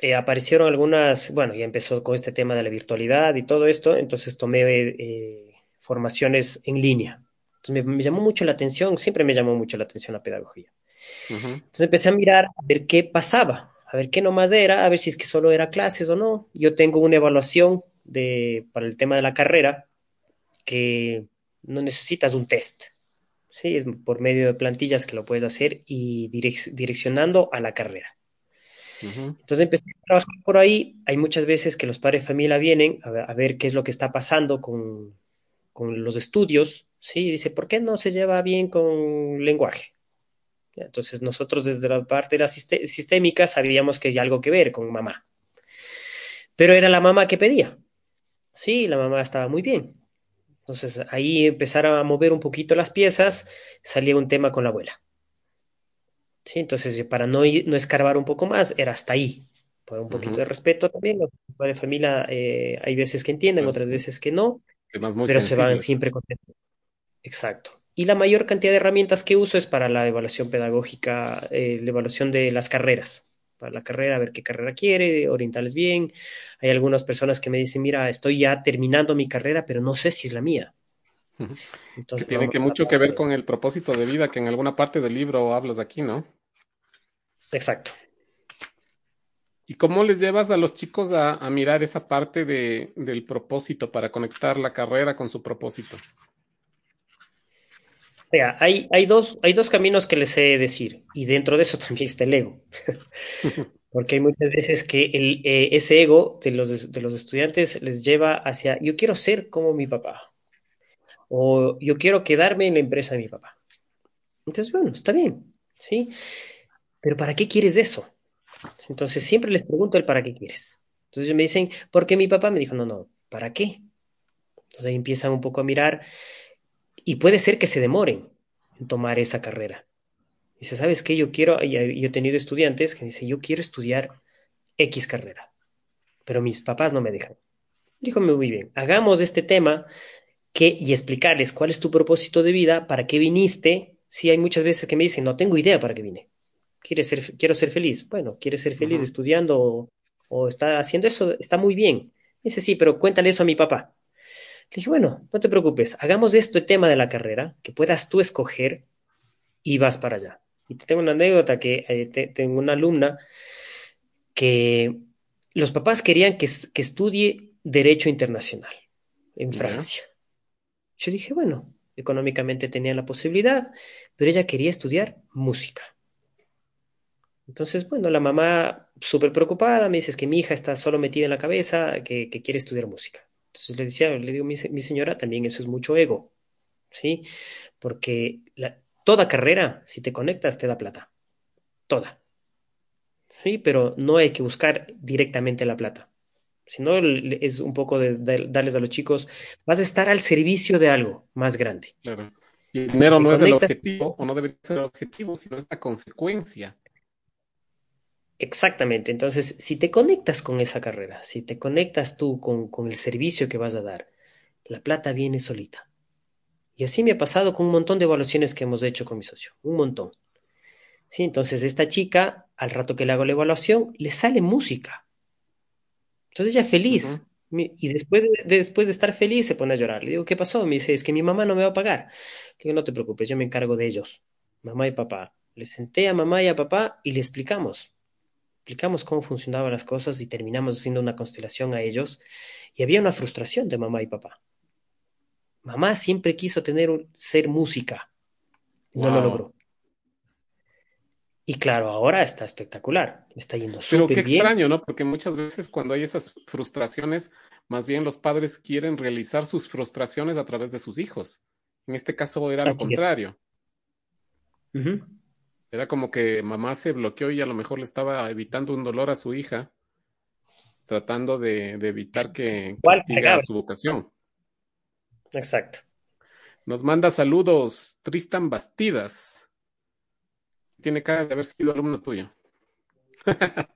eh, aparecieron algunas, bueno, ya empezó con este tema de la virtualidad y todo esto, entonces tomé eh, formaciones en línea me, me, llamó mucho la atención, siempre me llamó mucho la atención la pedagogía. Uh -huh. Entonces empecé a mirar a ver qué pasaba, a ver qué nomás era, a ver si es que solo era clases o no. Yo tengo una evaluación de, para el tema de la carrera que no necesitas un test. Sí, es por medio de plantillas que lo puedes hacer y direc direccionando a la carrera. Uh -huh. Entonces empecé a trabajar por ahí. Hay muchas veces que los padres de familia vienen a ver, a ver qué es lo que está pasando con, con los estudios Sí, dice, ¿por qué no se lleva bien con lenguaje? Entonces nosotros desde la parte de la sistémica sabíamos que hay algo que ver con mamá. Pero era la mamá que pedía. Sí, la mamá estaba muy bien. Entonces ahí empezaron a mover un poquito las piezas, salía un tema con la abuela. Sí, entonces para no, no escarbar un poco más, era hasta ahí. Por un poquito uh -huh. de respeto también. Los padres de familia eh, hay veces que entienden, otras veces que no. pero sensibles. se van siempre contentos. Exacto. Y la mayor cantidad de herramientas que uso es para la evaluación pedagógica, eh, la evaluación de las carreras. Para la carrera, a ver qué carrera quiere, orientarles bien. Hay algunas personas que me dicen, mira, estoy ya terminando mi carrera, pero no sé si es la mía. Entonces, que tiene que mucho que ver con el propósito de vida que en alguna parte del libro hablas aquí, ¿no? Exacto. ¿Y cómo les llevas a los chicos a, a mirar esa parte de, del propósito para conectar la carrera con su propósito? Mira, hay, hay, dos, hay dos caminos que les sé decir, y dentro de eso también está el ego. Porque hay muchas veces que el, eh, ese ego de los, de los estudiantes les lleva hacia, yo quiero ser como mi papá, o yo quiero quedarme en la empresa de mi papá. Entonces, bueno, está bien, ¿sí? Pero ¿para qué quieres eso? Entonces, siempre les pregunto el para qué quieres. Entonces me dicen, porque mi papá me dijo, no, no, ¿para qué? Entonces ahí empiezan un poco a mirar y puede ser que se demoren en tomar esa carrera. Dice, ¿sabes qué? Yo quiero, y yo he tenido estudiantes que dicen, yo quiero estudiar X carrera, pero mis papás no me dejan. Díjome muy bien, hagamos este tema que, y explicarles cuál es tu propósito de vida, para qué viniste. Sí, hay muchas veces que me dicen, no tengo idea para qué vine. ¿Quieres ser, quiero ser feliz. Bueno, ¿quieres ser feliz uh -huh. estudiando o, o está haciendo eso? Está muy bien. Dice, sí, pero cuéntale eso a mi papá. Le dije, bueno, no te preocupes, hagamos este tema de la carrera, que puedas tú escoger y vas para allá. Y te tengo una anécdota que eh, te, tengo una alumna que los papás querían que, que estudie Derecho Internacional en Francia. Yo dije, bueno, económicamente tenía la posibilidad, pero ella quería estudiar música. Entonces, bueno, la mamá súper preocupada me dice es que mi hija está solo metida en la cabeza que, que quiere estudiar música. Entonces le decía, le digo, mi, mi, señora, también eso es mucho ego, ¿sí? Porque la, toda carrera, si te conectas, te da plata. Toda. Sí, pero no hay que buscar directamente la plata. Si no, es un poco de, de, darles a los chicos, vas a estar al servicio de algo más grande. Claro. Y el dinero no es el objetivo, o no debe ser el objetivo, sino es la consecuencia. Exactamente, entonces si te conectas con esa carrera, si te conectas tú con, con, el servicio que vas a dar, la plata viene solita. Y así me ha pasado con un montón de evaluaciones que hemos hecho con mi socio, un montón. Sí, entonces esta chica, al rato que le hago la evaluación, le sale música. Entonces ella feliz. Uh -huh. Y después de, de, después de estar feliz se pone a llorar. Le digo, ¿qué pasó? Me dice, es que mi mamá no me va a pagar. Le digo, no te preocupes, yo me encargo de ellos, mamá y papá. Le senté a mamá y a papá y le explicamos explicamos cómo funcionaban las cosas y terminamos haciendo una constelación a ellos y había una frustración de mamá y papá. mamá siempre quiso tener ser música, no lo logró. Y claro, ahora está espectacular, está yendo súper bien. Pero qué extraño, ¿no? Porque muchas veces cuando hay esas frustraciones, más bien los padres quieren realizar sus frustraciones a través de sus hijos. En este caso era lo contrario. Era como que mamá se bloqueó y a lo mejor le estaba evitando un dolor a su hija, tratando de, evitar que, que su vocación. Exacto. Nos manda saludos Tristan Bastidas. Tiene cara de haber sido alumno tuyo.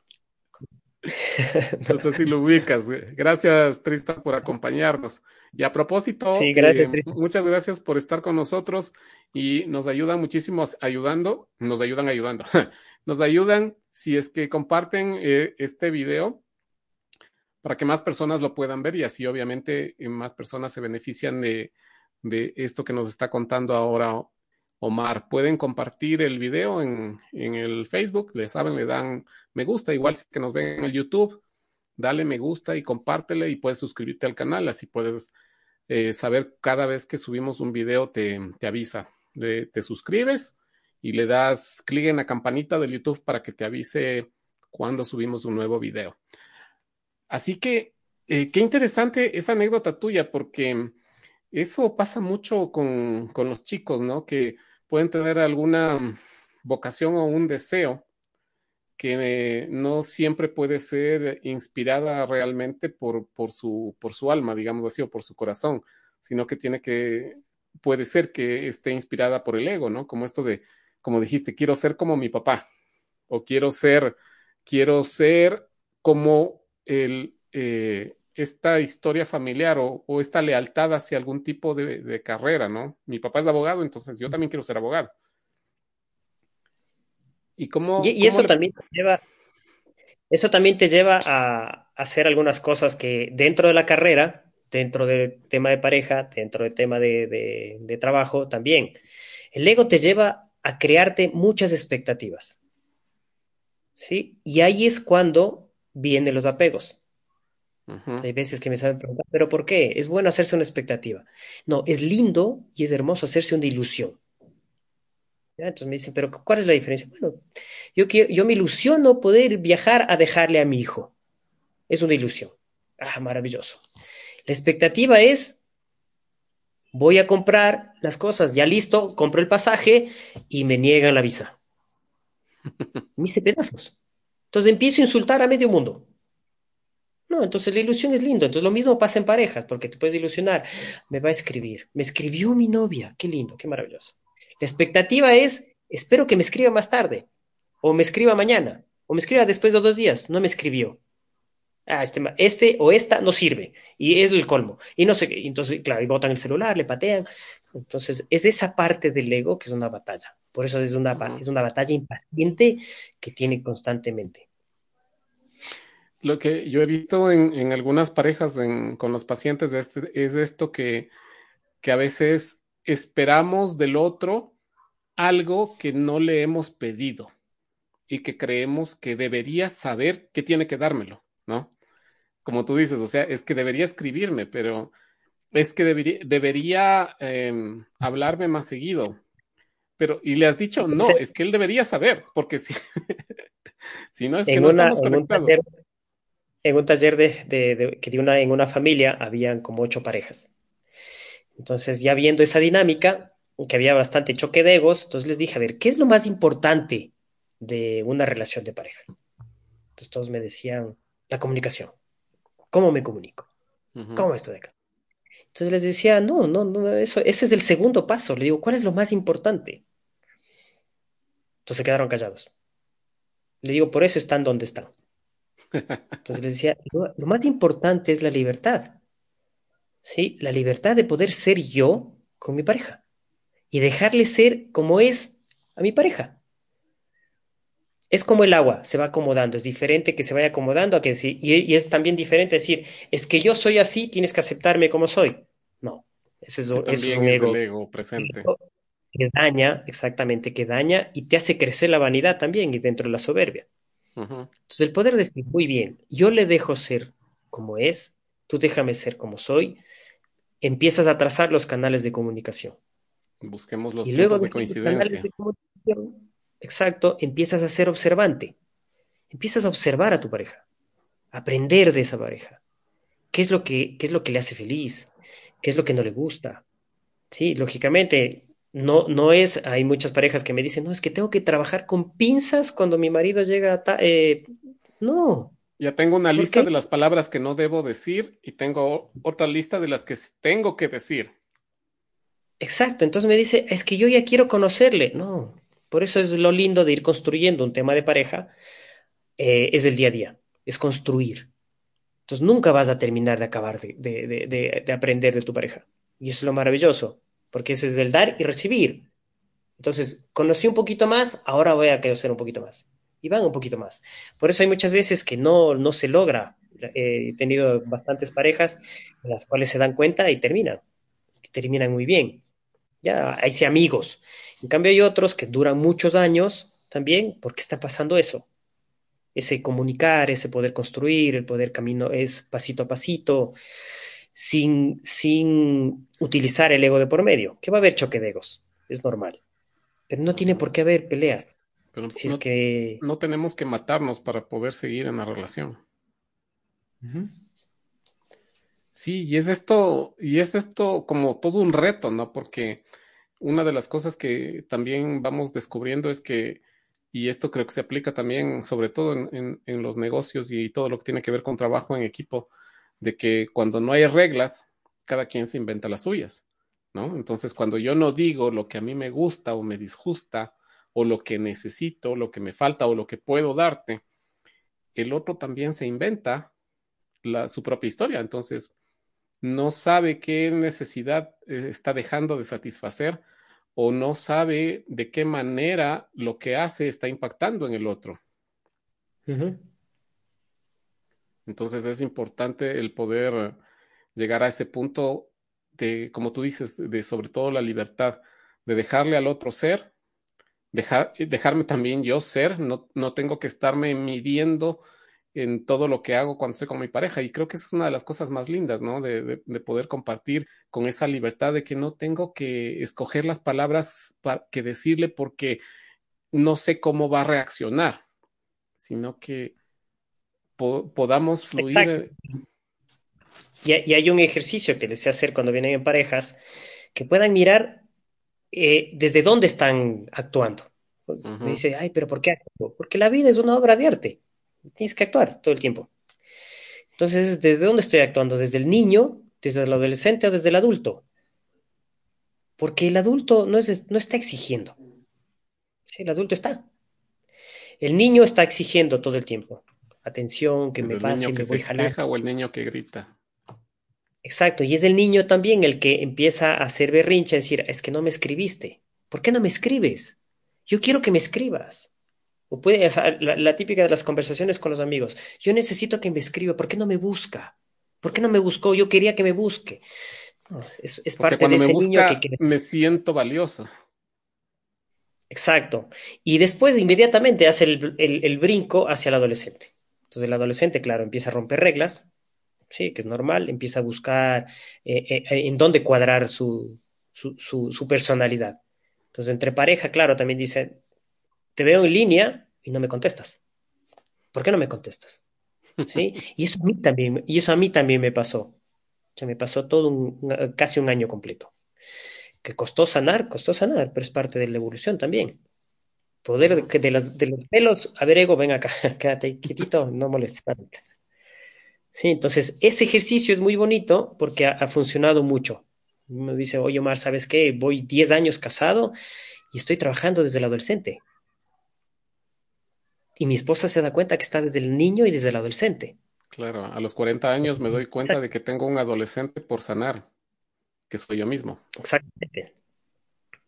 no sé si lo ubicas. Gracias, Tristan, por acompañarnos. Y a propósito, eh, muchas gracias por estar con nosotros y nos ayudan muchísimo ayudando, nos ayudan ayudando. nos ayudan si es que comparten eh, este video para que más personas lo puedan ver y así obviamente más personas se benefician de, de esto que nos está contando ahora Omar. Pueden compartir el video en, el Facebook, le saben, le dan me gusta, igual si que nos ven en el YouTube, dale me gusta y compártele y puedes suscribirte al canal, así puedes eh, saber cada vez que subimos un video te, avisa. te suscribes y le das clic en la campanita del YouTube para que te avise cuando subimos un nuevo video. Así que, eh, qué interesante esa anécdota tuya, porque eso pasa mucho con, con los chicos, ¿no? Que pueden tener alguna vocación o un deseo que no siempre puede ser inspirada realmente por, por, su, por su alma, digamos así, o por su corazón, sino que tiene que, puede ser que esté inspirada por el ego, ¿no? Como esto de, como dijiste, quiero ser como mi papá, o quiero ser, quiero ser como el, eh, esta historia familiar o, esta lealtad hacia algún tipo de, carrera, ¿no? Mi papá es abogado, entonces yo también quiero ser abogado. Y, cómo, y, eso también te lleva, eso también te lleva a hacer algunas cosas que dentro de la carrera, dentro del tema de pareja, dentro del tema de, de trabajo también. El ego te lleva a crearte muchas expectativas. ¿Sí? Y ahí es cuando vienen los apegos. Hay veces que me saben preguntar, ¿pero por qué? Es bueno hacerse una expectativa. No, es lindo y es hermoso hacerse una ilusión. Entonces me dicen, ¿pero cuál es la diferencia? Bueno, yo, quiero, yo me ilusiono poder viajar a dejarle a mi hijo. Es una ilusión. Ah, maravilloso. La expectativa es, voy a comprar las cosas, ya listo, compro el pasaje y me niegan la visa. Me hice pedazos. Entonces empiezo a insultar a medio mundo. No, entonces la ilusión es lindo. Entonces lo mismo pasa en parejas, porque te puedes ilusionar. Me va a escribir. Me escribió mi novia. Qué lindo, qué maravilloso. La expectativa es, espero que me escriba más tarde, o me escriba mañana, o me escriba después de dos días. No me escribió. Ah, este, este o esta no sirve. Y es el colmo. Y no sé qué. Entonces, claro, y botan el celular, le patean. Entonces, es esa parte del ego que es una batalla. Por eso es una, es una batalla impaciente que tiene constantemente. Lo que yo he visto en, algunas parejas con los pacientes este, es esto que, que a veces esperamos del otro algo que no le hemos pedido y que creemos que debería saber que tiene que dármelo, ¿no? Como tú dices, o sea, es que debería escribirme, pero es que debería, debería em, hablarme más seguido. Pero, y le has dicho, no, es que él debería saber, porque si, si no es que no estamos conectados en un taller de, que de una, en una familia habían como ocho parejas. Entonces, ya viendo esa dinámica, que había bastante choque de egos, entonces les dije, a ver, ¿qué es lo más importante de una relación de pareja? Entonces todos me decían, la comunicación. ¿Cómo me comunico? ¿Cómo esto de acá? Entonces les decía, no, no, no, eso, ese es el segundo paso. Le digo, ¿cuál es lo más importante? Entonces se quedaron callados. Le digo, por eso están donde están. Entonces les decía, lo, más importante es la libertad. ¿Sí? La libertad de poder ser yo con mi pareja y dejarle ser como es a mi pareja. Es como el agua, se va acomodando, es diferente que se vaya acomodando a que decir, y, es también diferente decir, es que yo soy así, tienes que aceptarme como soy. No, eso es, un ego, ego presente. Que daña, exactamente, que daña y te hace crecer la vanidad también y dentro de la soberbia. Entonces el poder decir, muy bien, yo le dejo ser como es, tú déjame ser como soy, empiezas a trazar los canales de comunicación. Busquemos los y luego de coincidencia. De exacto, empiezas a ser observante. Empiezas a observar a tu pareja, aprender de esa pareja. ¿Qué es lo que, qué es lo que le hace feliz? ¿Qué es lo que no le gusta? Sí, lógicamente, no, no es, hay muchas parejas que me dicen, no, es que tengo que trabajar con pinzas cuando mi marido llega a... Eh, no. Ya tengo una lista de las palabras que no debo decir y tengo otra lista de las que tengo que decir. Exacto, entonces me dice, es que yo ya quiero conocerle. No, por eso es lo lindo de ir construyendo un tema de pareja, eh, es el día a día, es construir. Entonces nunca vas a terminar de acabar de, de, de aprender de tu pareja. Y eso es lo maravilloso porque es el dar y recibir. Entonces, conocí un poquito más, ahora voy a conocer un poquito más. Y van un poquito más. Por eso hay muchas veces que no, no se logra. Eh, he tenido bastantes parejas en las cuales se dan cuenta y terminan. Terminan muy bien. Ya, hay sí amigos. En cambio, hay otros que duran muchos años también porque está pasando eso. Ese comunicar, ese poder construir, el poder camino es pasito a pasito sin, sin utilizar el ego de por medio, que va a haber choque de egos, es normal. Pero no tiene por qué haber peleas. Pero si no, es que... no tenemos que matarnos para poder seguir en la relación. Sí, y es esto, y es esto como todo un reto, ¿no? Porque una de las cosas que también vamos descubriendo es que, y esto creo que se aplica también, sobre todo en, en los negocios y todo lo que tiene que ver con trabajo en equipo, de que cuando no hay reglas, cada quien se inventa las suyas, ¿no? Entonces, cuando yo no digo lo que a mí me gusta o me disgusta, o lo que necesito, lo que me falta o lo que puedo darte, el otro también se inventa su propia historia. Entonces, no sabe qué necesidad eh, está dejando de satisfacer o no sabe de qué manera lo que hace está impactando en el otro. Entonces es importante el poder llegar a ese punto de, como tú dices, de sobre todo la libertad, de dejarle al otro ser, dejar, dejarme también yo ser, no, no tengo que estarme midiendo en todo lo que hago cuando estoy con mi pareja. Y creo que esa es una de las cosas más lindas, ¿no? De, de, de, poder compartir con esa libertad de que no tengo que escoger las palabras para que decirle porque no sé cómo va a reaccionar, sino que podamos fluir. Y, y, hay un ejercicio que deseo hacer cuando vienen en parejas, que puedan mirar eh, desde dónde están actuando. Uh -huh. Me dice, ay, pero ¿por qué actúo? Porque la vida es una obra de arte. Tienes que actuar todo el tiempo. Entonces, ¿desde dónde estoy actuando? ¿Desde el niño, desde el adolescente o desde el adulto? Porque el adulto no, es, no está exigiendo. Sí, el adulto está. El niño está exigiendo todo el tiempo atención, que es me el pase, niño que me voy se jalando. queja o el niño que grita. Exacto, y es el niño también el que empieza a hacer berrinche, a decir, es que no me escribiste. ¿Por qué no me escribes? Yo quiero que me escribas. O puede, o sea, la, la, típica de las conversaciones con los amigos. Yo necesito que me escriba. ¿Por qué no me busca? ¿Por qué no me buscó? Yo quería que me busque. No, es, es parte de ese me busca, niño que, que me siento valioso. Exacto. Y después inmediatamente hace el, el, el brinco hacia el adolescente. Entonces el adolescente, claro, empieza a romper reglas, sí, que es normal, empieza a buscar eh, eh, en dónde cuadrar su, su, su, su, personalidad. Entonces entre pareja, claro, también dice, te veo en línea y no me contestas. ¿Por qué no me contestas? ¿Sí? Y eso a mí también, y eso a mí también me pasó. O sea, me pasó todo un, casi un año completo. Que costó sanar, costó sanar, pero es parte de la evolución también. Poder de, de, las, de los pelos, a ver, ego, ven acá, quédate quietito, no molestes. Sí, entonces ese ejercicio es muy bonito porque ha, ha funcionado mucho. Me dice, oye Omar, ¿sabes qué? Voy 10 años casado y estoy trabajando desde el adolescente. Y mi esposa se da cuenta que está desde el niño y desde el adolescente. Claro, a los 40 años me doy cuenta Exacto. de que tengo un adolescente por sanar, que soy yo mismo. Exactamente.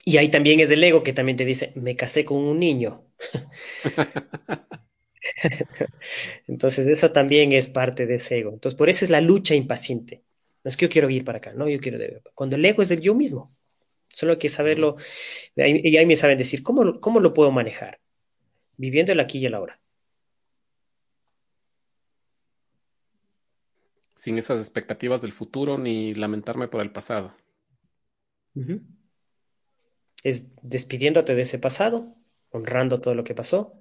Y ahí también es el ego que también te dice, me casé con un niño. Entonces eso también es parte de ese ego. Entonces por eso es la lucha impaciente. No es que yo quiero ir para acá, no, yo quiero de... Cuando el ego es el yo mismo. Solo hay que saberlo. Y ahí me saben decir, ¿cómo, ¿cómo lo puedo manejar? Viviendo el aquí y el ahora. sin esas expectativas del futuro ni lamentarme por el pasado. Es despidiéndote de ese pasado, honrando todo lo que pasó.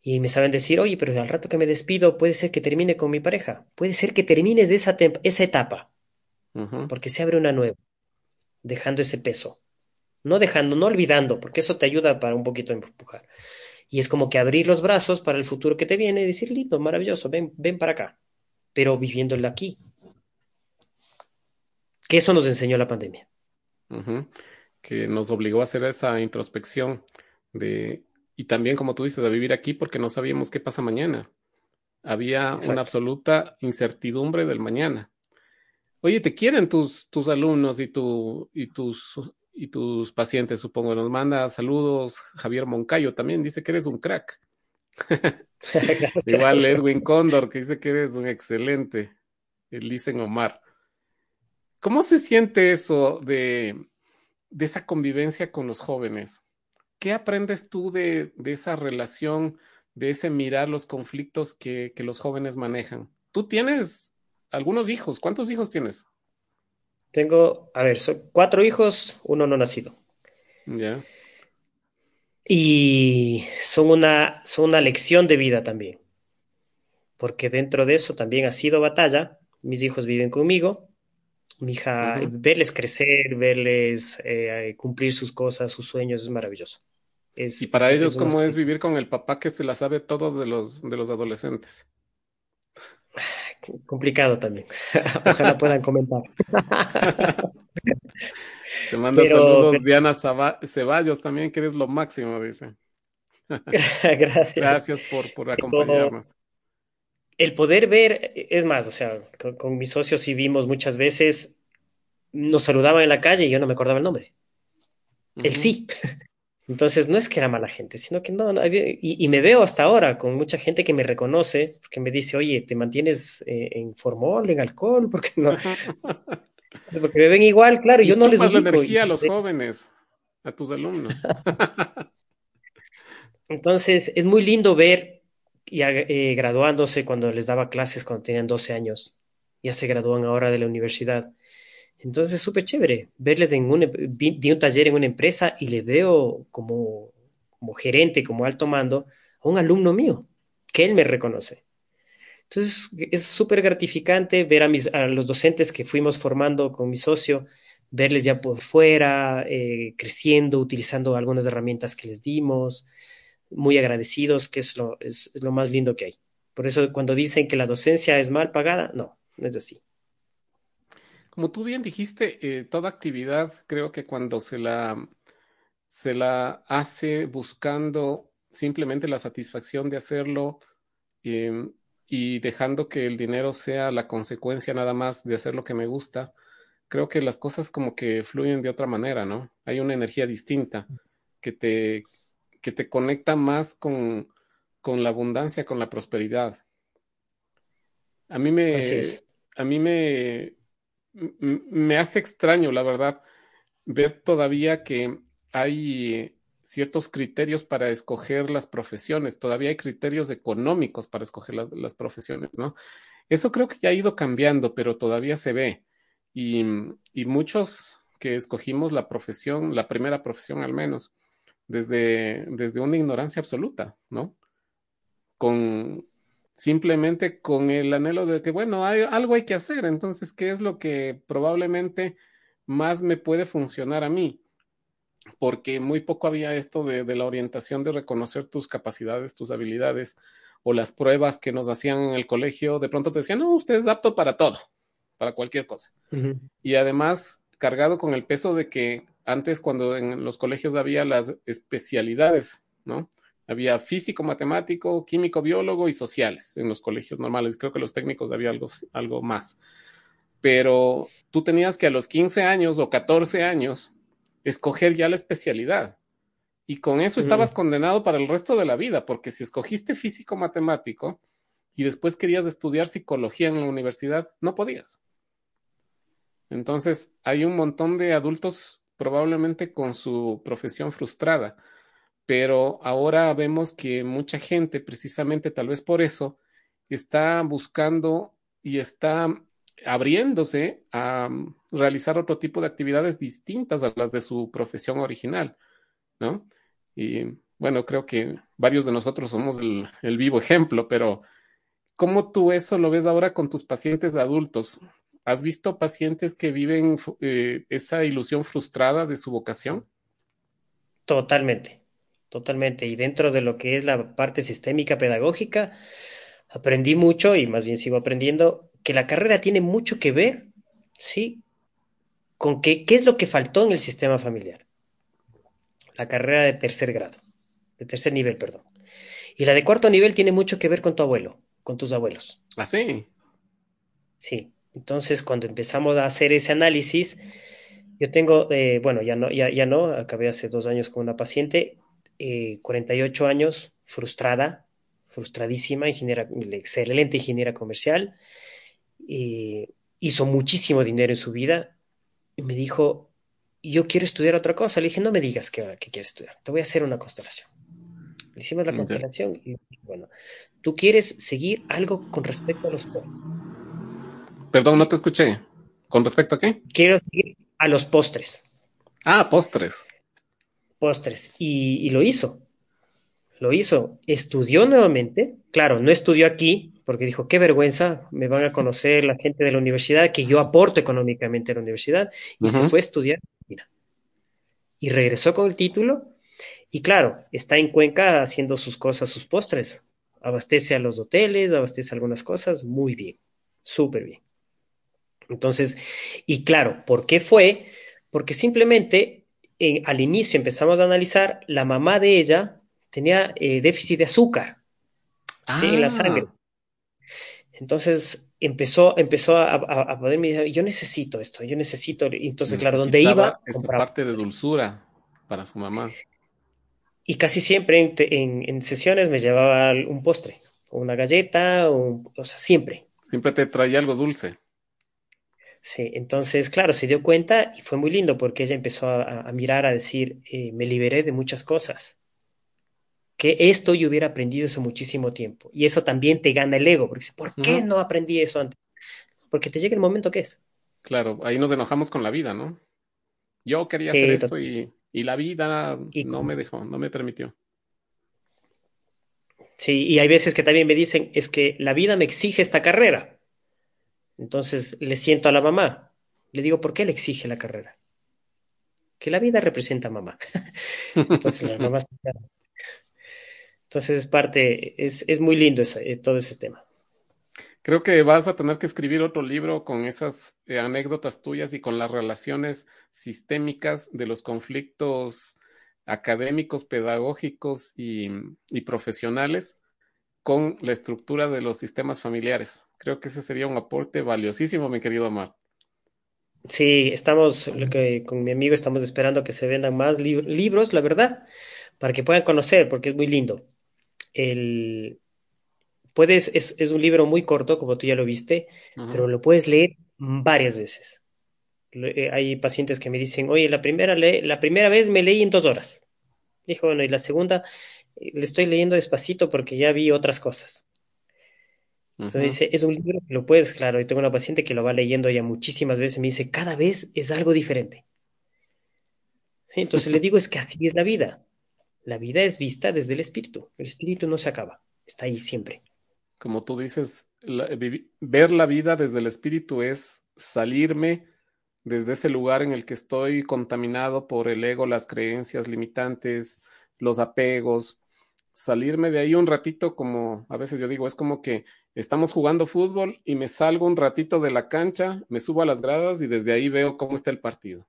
Y me saben decir, oye, pero al rato que me despido puede ser que termine con mi pareja, puede ser que termines de esa, esa etapa, porque se abre una nueva, dejando ese peso. No dejando, no olvidando, porque eso te ayuda para un poquito empujar. Y es como que abrir los brazos para el futuro que te viene y decir, lindo, maravilloso, ven, ven para acá, pero viviéndolo aquí. Que eso nos enseñó la pandemia. Que nos obligó a hacer esa introspección de, y también, como tú dices, de vivir aquí porque no sabíamos qué pasa mañana. Había una absoluta incertidumbre del mañana. Oye, ¿te quieren tus, tus alumnos y, tu, y tus y tus pacientes, supongo. Nos manda saludos Javier Moncayo también, dice que eres un crack. Igual Edwin Cóndor, que dice que eres un excelente. Elicen Omar. ¿Cómo se siente eso de, de, esa convivencia con los jóvenes? ¿Qué aprendes tú de, de esa relación, de ese mirar los conflictos que, que los jóvenes manejan? Tú tienes algunos hijos. ¿Cuántos hijos tienes? Tengo, a ver, son cuatro hijos, uno no nacido. Ya. Y son una, son una lección de vida también. Porque dentro de eso también ha sido batalla. Mis hijos viven conmigo. Mi hija, verles crecer, verles eh, cumplir sus cosas, sus sueños, es maravilloso. y para ellos, ¿cómo es vivir con el papá que se la sabe todo de los, de los adolescentes? complicado también. Ojalá puedan comentar. Te mando saludos Diana Ceballos también, que eres lo máximo, dice. Gracias. Gracias por, por acompañarnos. El poder ver, es más, o sea, con, mis socios sí vimos muchas veces, nos saludaban en la calle y yo no me acordaba el nombre. Él sí. Entonces, no es que era mala gente, sino que no, y, me veo hasta ahora con mucha gente que me reconoce, porque me dice, oye, ¿te mantienes eh, en formol, en alcohol? Porque no. porque me ven igual, claro, yo no les ubico. la energía a los jóvenes, a tus alumnos. Entonces, es muy lindo ver ya eh, graduándose cuando les daba clases cuando tenían 12 años, ya se gradúan ahora de la universidad entonces, es súper chévere verles en un, di un taller en una empresa y le veo como, como gerente, como alto mando, a un alumno mío, que él me reconoce. Entonces, es súper gratificante ver a, mis, a los docentes que fuimos formando con mi socio, verles ya por fuera, eh, creciendo, utilizando algunas herramientas que les dimos, muy agradecidos, que es lo, es lo más lindo que hay. Por eso, cuando dicen que la docencia es mal pagada, no, no es así. Como tú bien dijiste, eh, toda actividad creo que cuando se la, se la hace buscando simplemente la satisfacción de hacerlo em, y dejando que el dinero sea la consecuencia nada más de hacer lo que me gusta, creo que las cosas como que fluyen de otra manera, ¿no? Hay una energía distinta que te, que te conecta más con, con la abundancia, con la prosperidad. A mí me, a mí me, me hace extraño, la verdad, ver todavía que hay ciertos criterios para escoger las profesiones, todavía hay criterios económicos para escoger las profesiones, ¿no? Eso creo que ya ha ido cambiando, pero todavía se ve. Y, y, muchos que escogimos la profesión, la primera profesión al menos, desde, desde una ignorancia absoluta, ¿no? Con, simplemente con el anhelo de que, bueno, hay, algo hay que hacer, entonces, ¿qué es lo que probablemente más me puede funcionar a mí? Porque muy poco había esto de, la orientación de reconocer tus capacidades, tus habilidades o las pruebas que nos hacían en el colegio. De pronto te decían, no, usted es apto para todo, para cualquier cosa. Y además, cargado con el peso de que antes, cuando en los colegios había las especialidades, ¿no? Había físico, matemático, químico, biólogo y sociales en los colegios normales. Creo que los técnicos había algo, algo más. Pero tú tenías que a los 15 años o 14 años escoger ya la especialidad. Y con eso estabas condenado para el resto de la vida, porque si escogiste físico matemático y después querías estudiar psicología en la universidad, no podías. Entonces, hay un montón de adultos probablemente con su profesión frustrada pero ahora vemos que mucha gente, precisamente tal vez por eso, está buscando y está abriéndose a mm, realizar otro tipo de actividades distintas a las de su profesión original, ¿no? Y bueno, creo que varios de nosotros somos el, el vivo ejemplo, pero ¿cómo tú eso lo ves ahora con tus pacientes adultos? ¿Has visto pacientes que viven eh, esa ilusión frustrada de su vocación? Totalmente, totalmente. Y dentro de lo que es la parte sistémica pedagógica, aprendí mucho y más bien sigo aprendiendo que la carrera tiene mucho que ver, ¿sí? Con qué es lo que faltó en el sistema familiar. La carrera de tercer grado, de tercer nivel, perdón. Y la de cuarto nivel tiene mucho que ver con tu abuelo, con tus abuelos. ¿Ah, sí? Sí. Entonces, cuando empezamos a hacer ese análisis, yo tengo, eh, bueno, ya no, ya, ya no, acabé hace dos años con una paciente, eh, 48 años, frustrada, frustradísima, ingeniera, excelente ingeniera comercial, eh, hizo muchísimo dinero en su vida y me dijo, yo quiero estudiar otra cosa. Le dije, no me digas que, que quieres estudiar, te voy a hacer una constelación. Le hicimos la constelación y bueno, tú quieres seguir algo con respecto a los postres. Perdón, no te escuché. ¿Con respecto a qué? Quiero seguir a los postres. Ah, postres. Postres. Y, y lo hizo. Lo hizo. Estudió nuevamente. Claro, no estudió aquí porque dijo, qué vergüenza, me van a conocer la gente de la universidad, que yo aporto económicamente a la universidad, y se fue a estudiar. Mira. Y regresó con el título, y claro, está en Cuenca haciendo sus cosas, sus postres. Abastece a los hoteles, abastece algunas cosas, muy bien, súper bien. Entonces, y claro, ¿por qué fue? Porque simplemente al inicio empezamos a analizar, la mamá de ella tenía eh, déficit de azúcar en la sangre. Ah. Entonces empezó, empezó a, a, poder yo necesito esto, yo necesito, entonces claro, donde iba... Esta parte de dulzura para su mamá. Y casi siempre en, sesiones me llevaba un postre, o una galleta, o, o, sea, siempre. Siempre te traía algo dulce. Sí, entonces, claro, se dio cuenta y fue muy lindo porque ella empezó a, mirar, a decir, eh, me liberé de muchas cosas que esto yo hubiera aprendido hace muchísimo tiempo. Y eso también te gana el ego, porque dice, ¿por qué no aprendí eso antes? Porque te llega el momento que es. Claro, ahí nos enojamos con la vida, ¿no? Yo quería hacer esto y, la vida no me dejó, no me permitió. Sí, y hay veces que también me dicen, es que la vida me exige esta carrera. Entonces le siento a la mamá. Le digo, ¿por qué le exige la carrera? Que la vida representa a mamá. Entonces las mamás entonces es parte, es, es muy lindo ese, eh, todo ese tema. Creo que vas a tener que escribir otro libro con esas eh, anécdotas tuyas y con las relaciones sistémicas de los conflictos académicos, pedagógicos y, y, profesionales con la estructura de los sistemas familiares. Creo que ese sería un aporte valiosísimo, mi querido Omar. Sí, estamos, lo que, con mi amigo estamos esperando que se vendan más libros, la verdad, para que puedan conocer, porque es muy lindo el, puedes, es, es, un libro muy corto, como tú ya lo viste, pero lo puedes leer varias veces. Eh, hay pacientes que me dicen, oye, la primera, le la primera vez me leí en dos horas. Dijo, bueno, y la segunda le estoy leyendo despacito porque ya vi otras cosas. Entonces dice, es un libro que lo puedes, claro, y tengo una paciente que lo va leyendo ya muchísimas veces y me dice, cada vez es algo diferente. ¿Sí? Entonces le digo, es que así es la vida. La vida es vista desde el espíritu. El espíritu no se acaba, está ahí siempre. Como tú dices, ver la vida desde el espíritu es salirme desde ese lugar en el que estoy contaminado por el ego, las creencias limitantes, los apegos, salirme de ahí un ratito, como a veces yo digo, es como que estamos jugando fútbol y me salgo un ratito de la cancha, me subo a las gradas y desde ahí veo cómo está el partido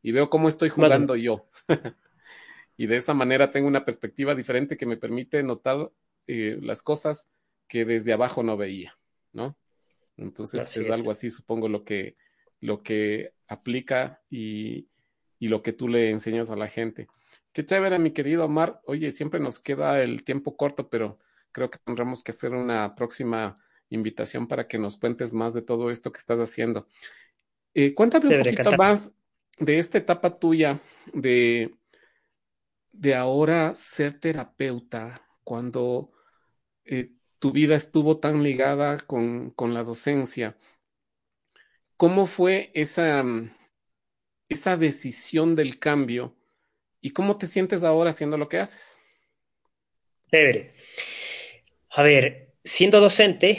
y veo cómo estoy jugando yo. y de esa manera tengo una perspectiva diferente que me permite notar eh, las cosas que desde abajo no veía, ¿no? Entonces es, algo así, supongo, lo que, lo que aplica y, y, lo que tú le enseñas a la gente. Qué chévere, mi querido Omar. Oye, siempre nos queda el tiempo corto, pero creo que tendremos que hacer una próxima invitación para que nos cuentes más de todo esto que estás haciendo. Eh, cuéntame un poquito más de esta etapa tuya de de ahora ser terapeuta cuando eh, tu vida estuvo tan ligada con, con la docencia. ¿cómo fue esa, esa decisión del cambio y cómo te sientes ahora haciendo lo que haces? Chévere. A ver, siendo docente,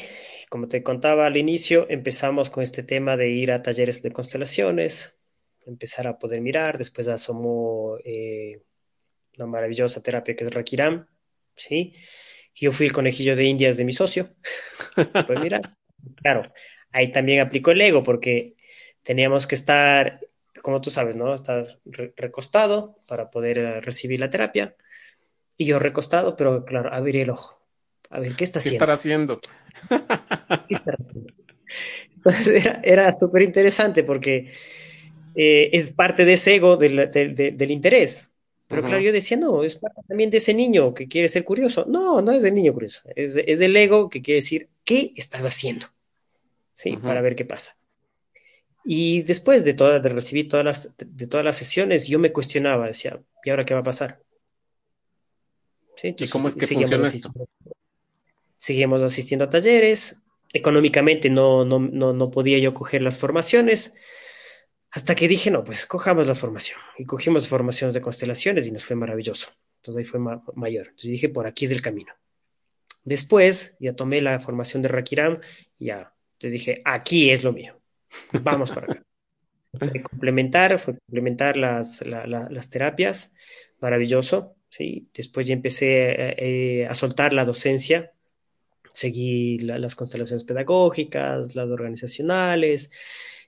como te contaba al inicio, empezamos con este tema de ir a talleres de constelaciones, empezar a poder mirar, después asomó eh, una maravillosa terapia que es Rakiram, ¿sí? Yo fui el conejillo de indias de mi socio. pues mira, claro, ahí también aplicó el ego porque teníamos que estar, como tú sabes, ¿no? Estás recostado para poder eh, recibir la terapia. Y yo recostado, pero claro, abrir el ojo. A ver, ¿qué está haciendo? ¿Qué estará haciendo? Entonces era, era súper interesante porque eh, es parte de ese ego del, del interés. Pero claro, yo decía, no, es parte también de ese niño que quiere ser curioso. No, no es del niño curioso, es, es del ego que quiere decir, ¿qué estás haciendo? Sí, para ver qué pasa. Y después de, todas, de recibir todas las, de todas las sesiones, yo me cuestionaba, decía, ¿y ahora qué va a pasar? ¿Sí? ¿Y cómo es que funciona esto? Seguimos asistiendo a talleres, económicamente no, no, no, no podía yo coger las formaciones, hasta que dije, no, pues cojamos la formación. Y cogimos formaciones de constelaciones y nos fue maravilloso. Entonces ahí fue mayor. Entonces dije, por aquí es el camino. Después ya tomé la formación de Rakiram y ya. Entonces dije, aquí es lo mío. Vamos para acá. Fue complementar, fue complementar las, las terapias. Maravilloso. ¿sí? Después ya empecé eh, eh, a soltar la docencia. Seguí las constelaciones pedagógicas, las organizacionales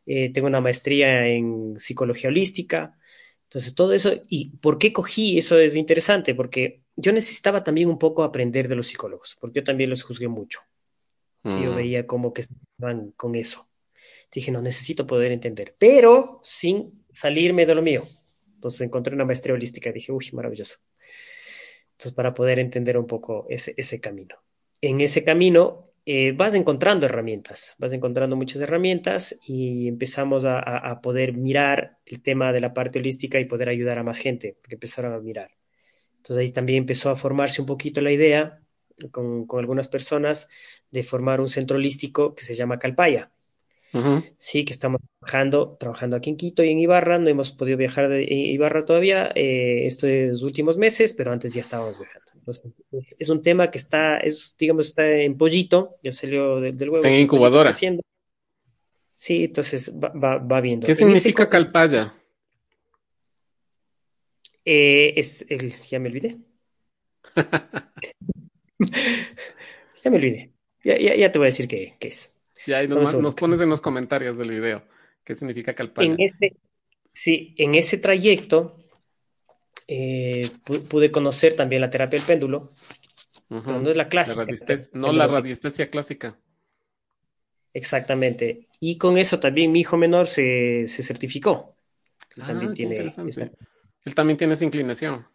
eh, tengo una maestría en psicología holística. Entonces, todo eso, ¿y por qué cogí? Eso es interesante, porque yo necesitaba también un poco aprender de los psicólogos, porque yo también los juzgué mucho. Yo mm. veía como que estaban con eso. Dije, no, necesito poder entender, pero sin salirme de lo mío. Entonces encontré una maestría holística dije, uy, maravilloso. Entonces, para poder entender un poco ese, ese camino. En ese camino eh, vas encontrando herramientas, vas encontrando muchas herramientas y empezamos a, poder mirar el tema de la parte holística y poder ayudar a más gente, porque empezaron a mirar. Entonces ahí también empezó a formarse un poquito la idea con, con algunas personas de formar un centro holístico que se llama Calpaya. Sí, que estamos trabajando, trabajando aquí en Quito y en Ibarra. No hemos podido viajar de Ibarra todavía eh, estos últimos meses, pero antes ya estábamos viajando. es, un tema que está, es, digamos, está en pollito, ya salió del, huevo. Está en incubadora. Sí, entonces va, va, viendo. ¿Qué significa Calpaya? Eh, es el, ya me olvidé. ya me olvidé. Ya, ya, ya, te voy a decir qué, qué es. Y ahí nos, pones en los comentarios del video qué significa calpaya. En ese, sí, en ese trayecto eh, pude conocer también la terapia del péndulo, no es la clásica. no la radiestesia clásica. Exactamente. Y con eso también mi hijo menor se, certificó. Él ah, también tiene Él también tiene esa inclinación.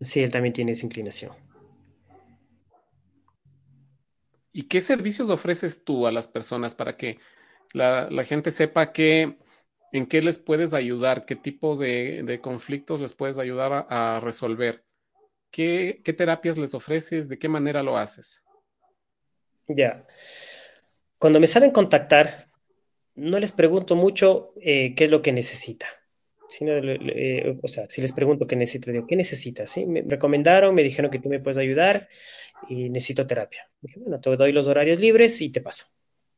Sí, él también tiene esa inclinación. ¿Y qué servicios ofreces tú a las personas para que la, gente sepa que, en qué les puedes ayudar, qué tipo de, conflictos les puedes ayudar a, resolver? ¿Qué, terapias les ofreces? ¿De qué manera lo haces? Ya. Cuando me saben contactar, no les pregunto mucho eh, qué es lo que necesita. Eh, o sea, si les pregunto qué necesito, digo, ¿qué necesitas? ¿Sí? Me recomendaron, me dijeron que tú me puedes ayudar y necesito terapia. Dije, bueno, te doy los horarios libres y te paso.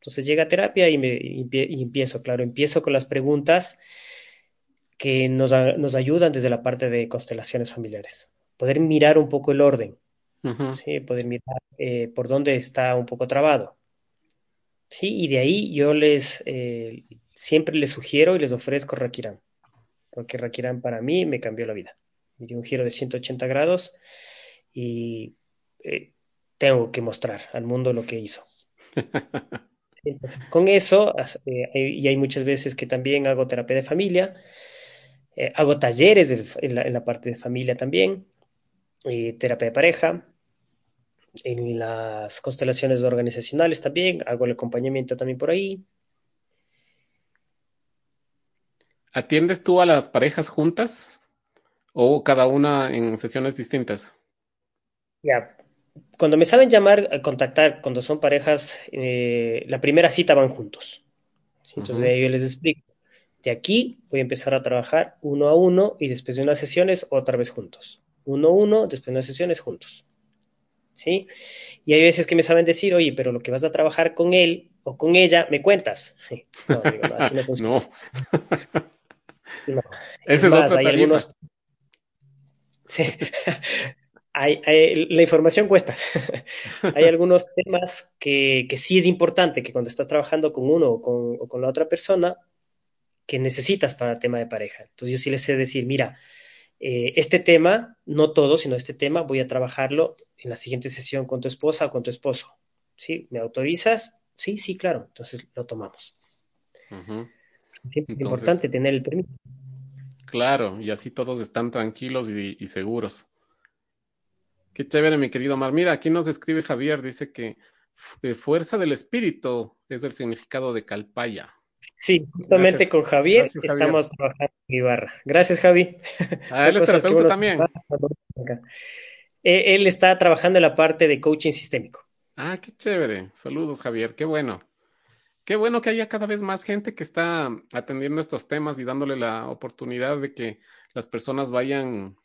Entonces llega a terapia y, me, empiezo, claro, empiezo con las preguntas que nos, nos, ayudan desde la parte de constelaciones familiares. Poder mirar un poco el orden, ¿sí? poder mirar eh, por dónde está un poco trabado. Sí, y de ahí yo les eh, siempre les sugiero y les ofrezco Rakiran, porque Rakiran para mí me cambió la vida. Me dio un giro de 180 grados y eh, tengo que mostrar al mundo lo que hizo. con eso, eh, y hay muchas veces que también hago terapia de familia, eh, hago talleres en, la, parte de familia también, terapia de pareja, en las constelaciones organizacionales también, hago el acompañamiento también por ahí. ¿Atiendes tú a las parejas juntas o cada una en sesiones distintas? Ya, cuando me saben llamar, contactar, cuando son parejas, eh, la primera cita van juntos. Entonces yo les explico. De aquí voy a empezar a trabajar uno a uno y después de unas sesiones otra vez juntos. Uno a uno, después de unas sesiones juntos. ¿Sí? Y hay veces que me saben decir, oye, pero lo que vas a trabajar con él o con ella, me cuentas. No, digo, no, así no funciona. No. Ese es, otro algunos... sí. hay, la información cuesta. hay algunos temas que, que, sí es importante que cuando estás trabajando con uno o con, o con, la otra persona, que necesitas para el tema de pareja. Entonces yo sí les sé decir, mira, eh, este tema, no todo, sino este tema, voy a trabajarlo en la siguiente sesión con tu esposa o con tu esposo. ¿Sí? ¿Me autorizas? Sí, sí, claro. Entonces lo tomamos. Es importante tener el permiso. Claro, y así todos están tranquilos y, y seguros. Qué chévere, mi querido Mar. Mira, aquí nos escribe Javier, dice que eh, fuerza del espíritu es el significado de Calpaya. Sí, justamente con Javier estamos trabajando en Ibarra. Gracias, Javi. Ah, él es terapeuta también. Eh, él está trabajando en la parte de coaching sistémico. Ah, qué chévere. Saludos, Javier. Qué bueno. Qué bueno que haya cada vez más gente que está atendiendo estos temas y dándole la oportunidad de que las personas vayan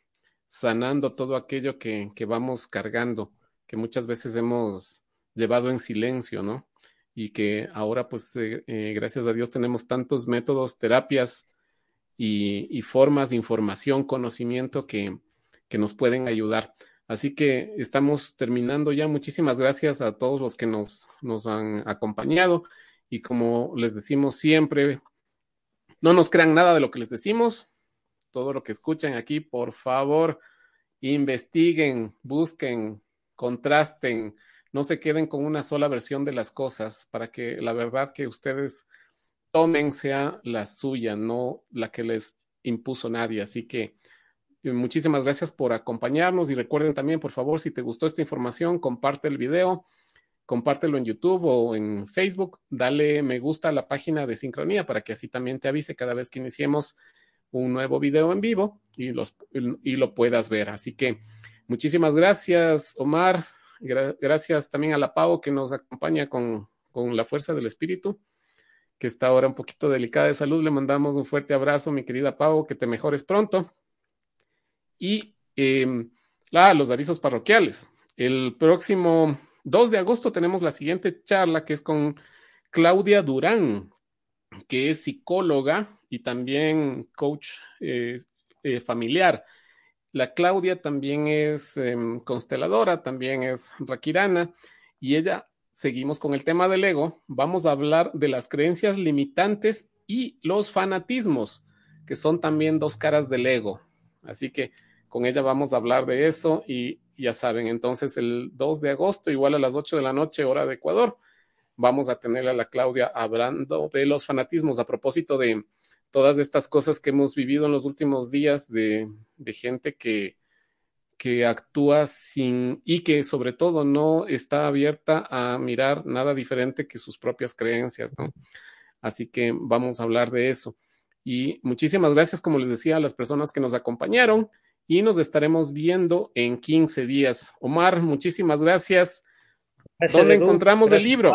sanando todo aquello que, que vamos cargando, que muchas veces hemos llevado en silencio, ¿no? Y que ahora, pues, eh, eh, gracias a Dios, tenemos tantos métodos, terapias y, y formas de información, conocimiento que, que nos pueden ayudar. Así que estamos terminando ya. Muchísimas gracias a todos los que nos, nos han acompañado. Y como les decimos siempre, no nos crean nada de lo que les decimos, todo lo que escuchan aquí, por favor, investiguen, busquen, contrasten, no se queden con una sola versión de las cosas para que la verdad que ustedes tomen sea la suya, no la que les impuso nadie. Así que eh, muchísimas gracias por acompañarnos y recuerden también, por favor, si te gustó esta información, comparte el video, compártelo en YouTube o en Facebook, dale me gusta a la página de Sincronía para que así también te avise cada vez que iniciemos un nuevo video en vivo y, lo puedas ver. Así que muchísimas gracias, Omar. gracias también a la Pau que nos acompaña con, con, la fuerza del espíritu, que está ahora un poquito delicada de salud. Le mandamos un fuerte abrazo, mi querida Pau, que te mejores pronto. Y eh, ah, los avisos parroquiales. El próximo 2 de agosto tenemos la siguiente charla que es con Claudia Durán, que es psicóloga y también coach eh, eh, familiar. La Claudia también es eh, consteladora, también es raquirana y ella, seguimos con el tema del ego, vamos a hablar de las creencias limitantes y los fanatismos, que son también dos caras del ego. Así que con ella vamos a hablar de eso y ya saben, entonces el 2 de agosto, igual a las 8 de la noche, hora de Ecuador, vamos a tener a la Claudia hablando de los fanatismos a propósito de todas estas cosas que hemos vivido en los últimos días de, gente que, que actúa sin y que sobre todo no está abierta a mirar nada diferente que sus propias creencias, ¿no? Así que vamos a hablar de eso. Y muchísimas gracias, como les decía, a las personas que nos acompañaron y nos estaremos viendo en 15 días. Omar, muchísimas gracias. ¿Dónde encontramos el libro?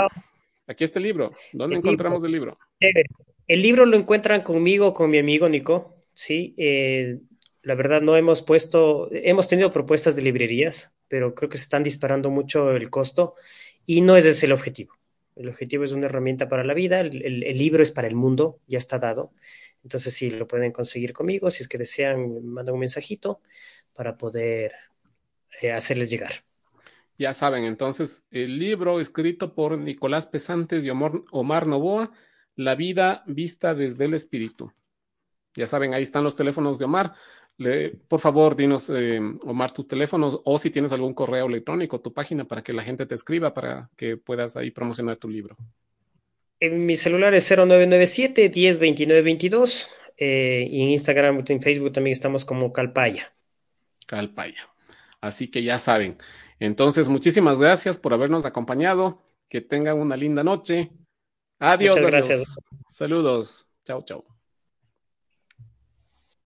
Aquí está el libro. ¿Dónde encontramos el libro? El libro lo encuentran conmigo, con mi amigo Nico, sí. Eh, la verdad no hemos puesto, hemos tenido propuestas de librerías, pero creo que se están disparando mucho el costo y no es ese el objetivo. El objetivo es una herramienta para la vida, el, el, libro es para el mundo, ya está dado. Entonces sí, lo pueden conseguir conmigo, si es que desean, mandan un mensajito para poder eh, hacerles llegar. Ya saben, entonces, el libro escrito por Nicolás Pesantes y Omar, Omar Novoa la vida vista desde el espíritu. Ya saben, ahí están los teléfonos de Omar. Por favor, dinos, eh, Omar, tus teléfonos o si tienes algún correo electrónico, tu página para que la gente te escriba para que puedas ahí promocionar tu libro. En mi celular es 0997 102922 eh, y en Instagram y en Facebook también estamos como Calpaya. Calpaya. Así que ya saben. Entonces, muchísimas gracias por habernos acompañado. Que tengan una linda noche. Adiós. Muchas gracias. Saludos. Chao, chao.